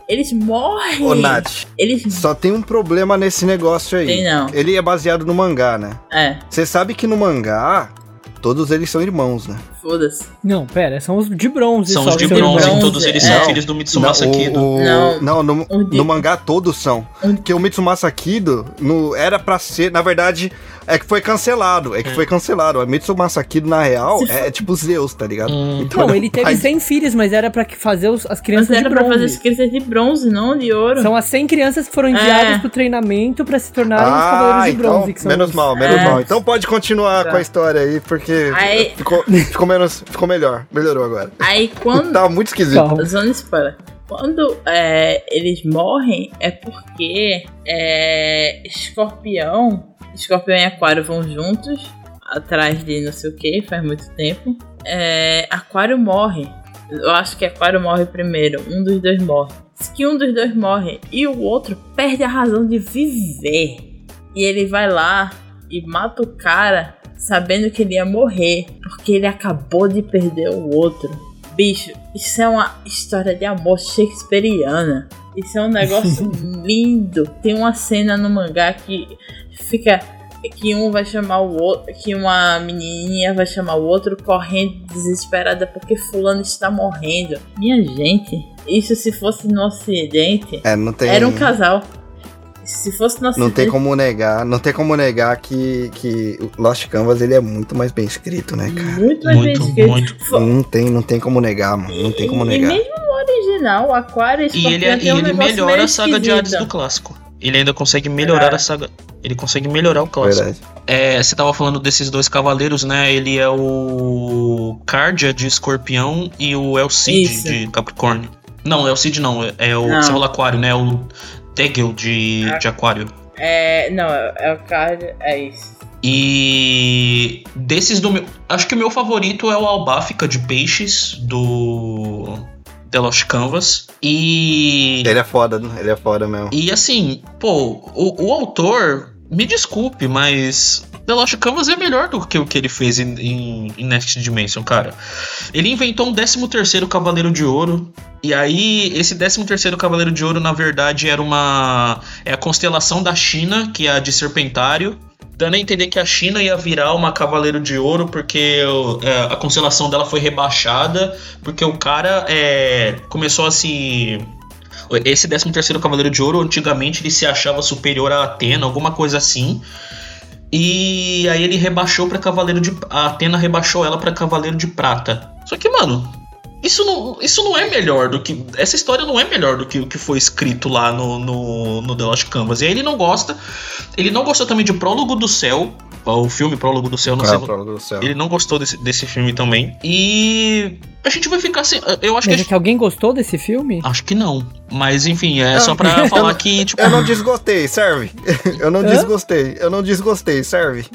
eles morrem. Ô, Nath. Eles... Só tem um problema nesse negócio aí. Tem não. Ele é baseado no mangá, né? É. Você sabe que no mangá, todos eles são irmãos, né? Foda-se. Não, pera, são os de bronze. São os de bronze, bronze, todos eles é. são filhos do Mitsumasa não, Kido. O, não, não no, no, mangá todos são. Porque o Mitsumasa Kido no, era pra ser, na verdade, é que foi cancelado. É que é. foi cancelado. A Mitsumasa Kido, na real, é, é, tipo Zeus, tá ligado? Hum. Então, não, ele teve 100 filhos, mas era pra fazer os, as crianças mas de bronze. Era pra fazer as crianças de bronze, não de ouro. São as 100 crianças que foram enviadas é. pro treinamento pra se tornarem ah, os cavaleiros de então, bronze. menos os... mal, menos é. mal. Então pode continuar tá. com a história aí, porque aí... ficou, ficou, menos, ficou melhor. Melhorou agora. Aí quando... Tava muito esquisito. Zona spoiler. Quando é, eles morrem é porque é, escorpião Escorpião e Aquário vão juntos, atrás de não sei o que, faz muito tempo. É, Aquário morre. Eu acho que Aquário morre primeiro. Um dos dois morre. Se que um dos dois morre e o outro perde a razão de viver. E ele vai lá e mata o cara sabendo que ele ia morrer. Porque ele acabou de perder o outro. Bicho, isso é uma história de amor shakespeariana. Isso é um negócio *laughs* lindo. Tem uma cena no mangá que fica que um vai chamar o outro, que uma menininha vai chamar o outro correndo desesperada porque fulano está morrendo. Minha gente, isso se fosse no ocidente, é, não tem... era um casal. Se fosse no Não tem como negar, não tem como negar que, que Lost Canvas ele é muito mais bem escrito, né, cara? Muito mais muito, bem escrito. Muito. Não tem, não tem como negar, mano. Não tem como negar. E mesmo no original, Aquário e E ele, é- e ele melhora a saga de Hades do clássico ele ainda consegue melhorar é. a saga. Ele consegue melhorar o clássico. É, você tava falando desses dois cavaleiros, né? Ele é o Cardia de Escorpião e o Elcid de Capricórnio. Não, Elcid não, é o não. Aquário, né? O Tegel de, é. de Aquário. É, não, é o Cardia, é isso. E desses do meu. Acho que o meu favorito é o Albáfica de Peixes, do The Lost Canvas. E. Ele é foda, né? ele é foda mesmo. E assim, pô, o, o autor, me desculpe, mas The Lost Canvas é melhor do que o que ele fez em, em, em Next Dimension, cara. Ele inventou um 13 terceiro Cavaleiro de Ouro. E aí, esse 13 terceiro Cavaleiro de Ouro, na verdade, era uma... É a constelação da China, que é a de Serpentário dando a entender que a China ia virar uma Cavaleiro de Ouro porque é, a constelação dela foi rebaixada, porque o cara é, começou a se. Esse 13 terceiro Cavaleiro de Ouro, antigamente ele se achava superior a Atena, alguma coisa assim. E aí ele rebaixou para Cavaleiro de. A Atena rebaixou ela para Cavaleiro de Prata. Só que, mano, isso não, isso não é melhor do que. Essa história não é melhor do que o que foi escrito lá no, no, no The Lost Canvas. E aí ele não gosta. Ele não gostou também de Prólogo do Céu. O filme Prólogo do Céu, não é, sei. Prólogo do Céu. Ele não gostou desse, desse filme também. E a gente vai ficar sem. Eu acho Mas que. É que alguém gostou desse filme? Acho que não. Mas enfim, é só pra *laughs* falar que, tipo. Eu não desgostei, serve. *laughs* Eu não Hã? desgostei. Eu não desgostei, serve.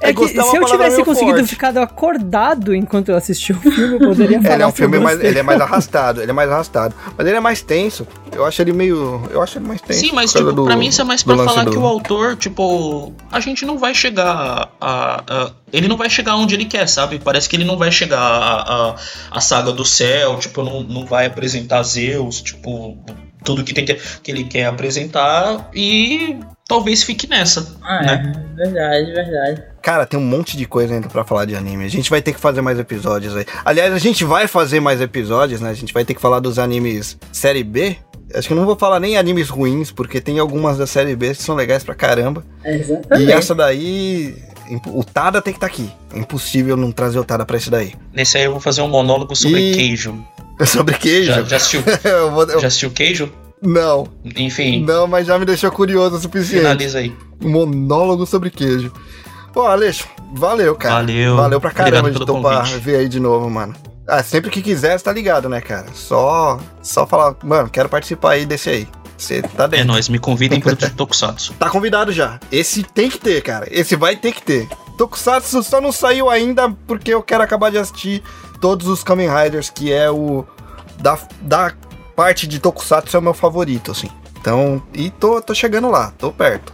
É, é que se eu tivesse conseguido forte. ficar acordado enquanto eu assistia o filme, eu poderia falar. *laughs* Ele é um filme mais. Ele é mais arrastado, ele é mais arrastado. Mas ele é mais tenso. Eu acho ele meio. Eu acho ele mais tenso. Sim, mas tipo, do, pra mim isso é mais pra falar do... que o autor, tipo, a gente não vai chegar a, a, Ele não vai chegar onde ele quer, sabe? Parece que ele não vai chegar a, a, a saga do céu, tipo, não, não vai apresentar Zeus, tipo tudo que, tem que, que ele quer apresentar e talvez fique nessa. Ah, né? é, verdade, verdade. Cara, tem um monte de coisa ainda para falar de anime. A gente vai ter que fazer mais episódios aí. Aliás, a gente vai fazer mais episódios, né? A gente vai ter que falar dos animes série B. Acho que eu não vou falar nem animes ruins, porque tem algumas da série B que são legais pra caramba. Exatamente. E essa daí, o Tada tem que estar tá aqui. É impossível não trazer o Tada pra esse daí. Nesse aí eu vou fazer um monólogo sobre e... queijo. *laughs* Sobre queijo? Já, já assistiu? *laughs* eu vou, eu... Já assistiu queijo? Não. Enfim. Não, mas já me deixou curioso o suficiente. Finaliza aí. Monólogo sobre queijo. Pô, Aleixo, valeu, cara. Valeu. Valeu pra caramba de topar ver aí de novo, mano. Ah, sempre que quiser, você tá ligado, né, cara? Só, só falar, mano, quero participar aí desse aí. Você tá dentro. É nóis, me convidem pro Tokusatsu. Tá convidado já. Esse tem que ter, cara. Esse vai ter que ter. Tokusatsu só não saiu ainda porque eu quero acabar de assistir todos os Kamen Riders, que é o. Da, da parte de Tokusatsu é o meu favorito, assim. Então, e tô, tô chegando lá, tô perto.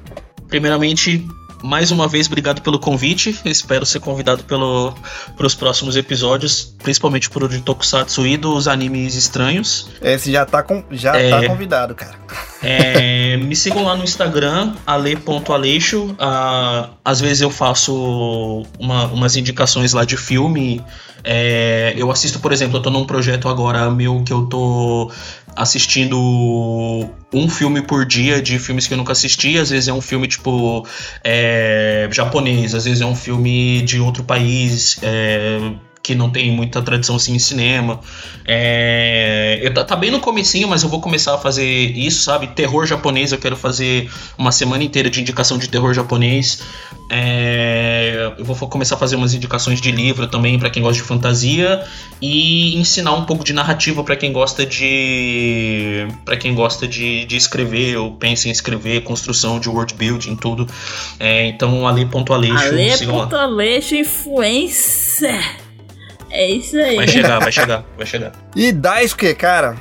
Primeiramente, mais uma vez, obrigado pelo convite. Espero ser convidado pelo, para os próximos episódios, principalmente por o de Tokusatsu e dos animes estranhos. Esse já tá, com, já é, tá convidado, cara. É, me sigam lá no Instagram, ale.aleixo. Ah, às vezes eu faço uma, umas indicações lá de filme. É, eu assisto, por exemplo, eu tô num projeto agora meu que eu tô assistindo um filme por dia de filmes que eu nunca assisti. Às vezes é um filme tipo é, japonês, às vezes é um filme de outro país. É, que não tem muita tradição assim em cinema. É, eu, tá bem no comecinho, mas eu vou começar a fazer isso, sabe? Terror japonês, eu quero fazer uma semana inteira de indicação de terror japonês. É, eu vou começar a fazer umas indicações de livro também para quem gosta de fantasia e ensinar um pouco de narrativa para quem gosta de para quem gosta de, de escrever ou pensa em escrever, construção de world building, tudo. É, então ale.aleixo, Ale.aleixo influencer. É isso aí. Vai chegar, vai chegar, vai chegar. E Daisuke, cara,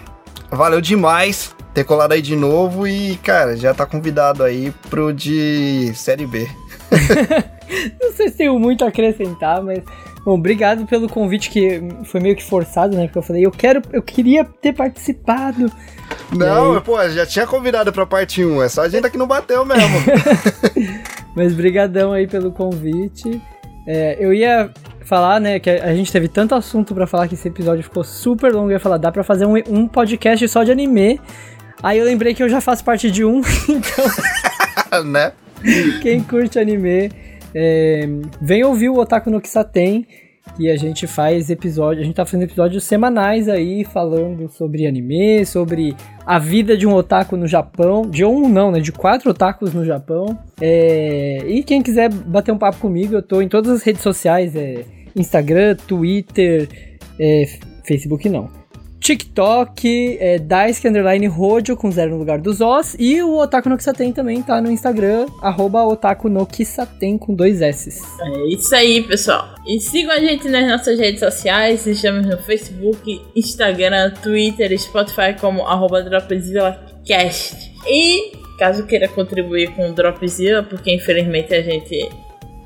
valeu demais ter colado aí de novo e, cara, já tá convidado aí pro de Série B. *laughs* Não sei se tenho muito a acrescentar, mas Bom, obrigado pelo convite que foi meio que forçado, né? Porque eu falei, eu quero, eu queria ter participado. Não, aí... pô, já tinha convidado pra parte 1, é só a gente que não bateu mesmo. *laughs* Mas brigadão aí pelo convite. É, eu ia falar, né, que a gente teve tanto assunto para falar que esse episódio ficou super longo. Eu ia falar, dá pra fazer um, um podcast só de anime. Aí eu lembrei que eu já faço parte de um, *laughs* então. *laughs* né? Quem curte anime, é, vem ouvir o Otaku no Kisaten que a gente faz episódio, a gente tá fazendo episódios semanais aí falando sobre anime, sobre a vida de um otaku no Japão, de um não, né, de quatro otakus no Japão. É, e quem quiser bater um papo comigo, eu tô em todas as redes sociais, é, Instagram, Twitter, é, Facebook não. TikTok, é Daisuke Underline Rojo com zero no lugar dos Os. E o Otaku no Kisaten também tá no Instagram, arroba Otaku no Kisaten com dois S. É isso aí, pessoal. E sigam a gente nas nossas redes sociais, estamos no Facebook, Instagram, Twitter, Spotify como arroba DropzillaCast. E caso queira contribuir com o Dropzilla, porque infelizmente a gente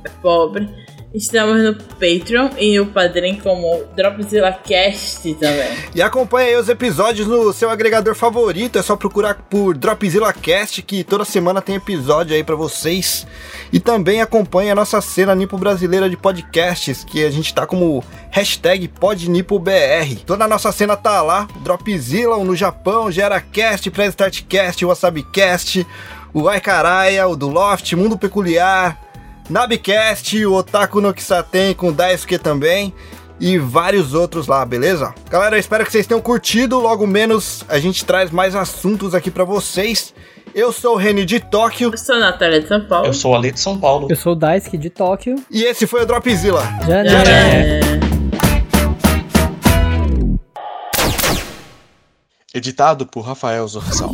é pobre Estamos no Patreon e o Padrim como Dropzilla Cast também. E acompanhe aí os episódios no seu agregador favorito. É só procurar por Dropzilla Cast, que toda semana tem episódio aí para vocês. E também acompanhe a nossa cena Nipo Brasileira de Podcasts, que a gente tá como hashtag PodNipoBR. Toda a nossa cena tá lá. Dropzilla no Japão, GeraCast, PreStartCast, WasabiCast, o Aikaraia, o do Loft, Mundo Peculiar Nabcast, o Otaku no Kisaten com Daisuke também e vários outros lá, beleza? Galera, eu espero que vocês tenham curtido, logo menos a gente traz mais assuntos aqui para vocês. Eu sou o Reni de Tóquio. Eu sou a Natália de São Paulo. Eu sou o Ale de São Paulo. Eu sou o Daisuke de Tóquio. E esse foi o Dropzilla. Já. Editado por Rafael Zorzal.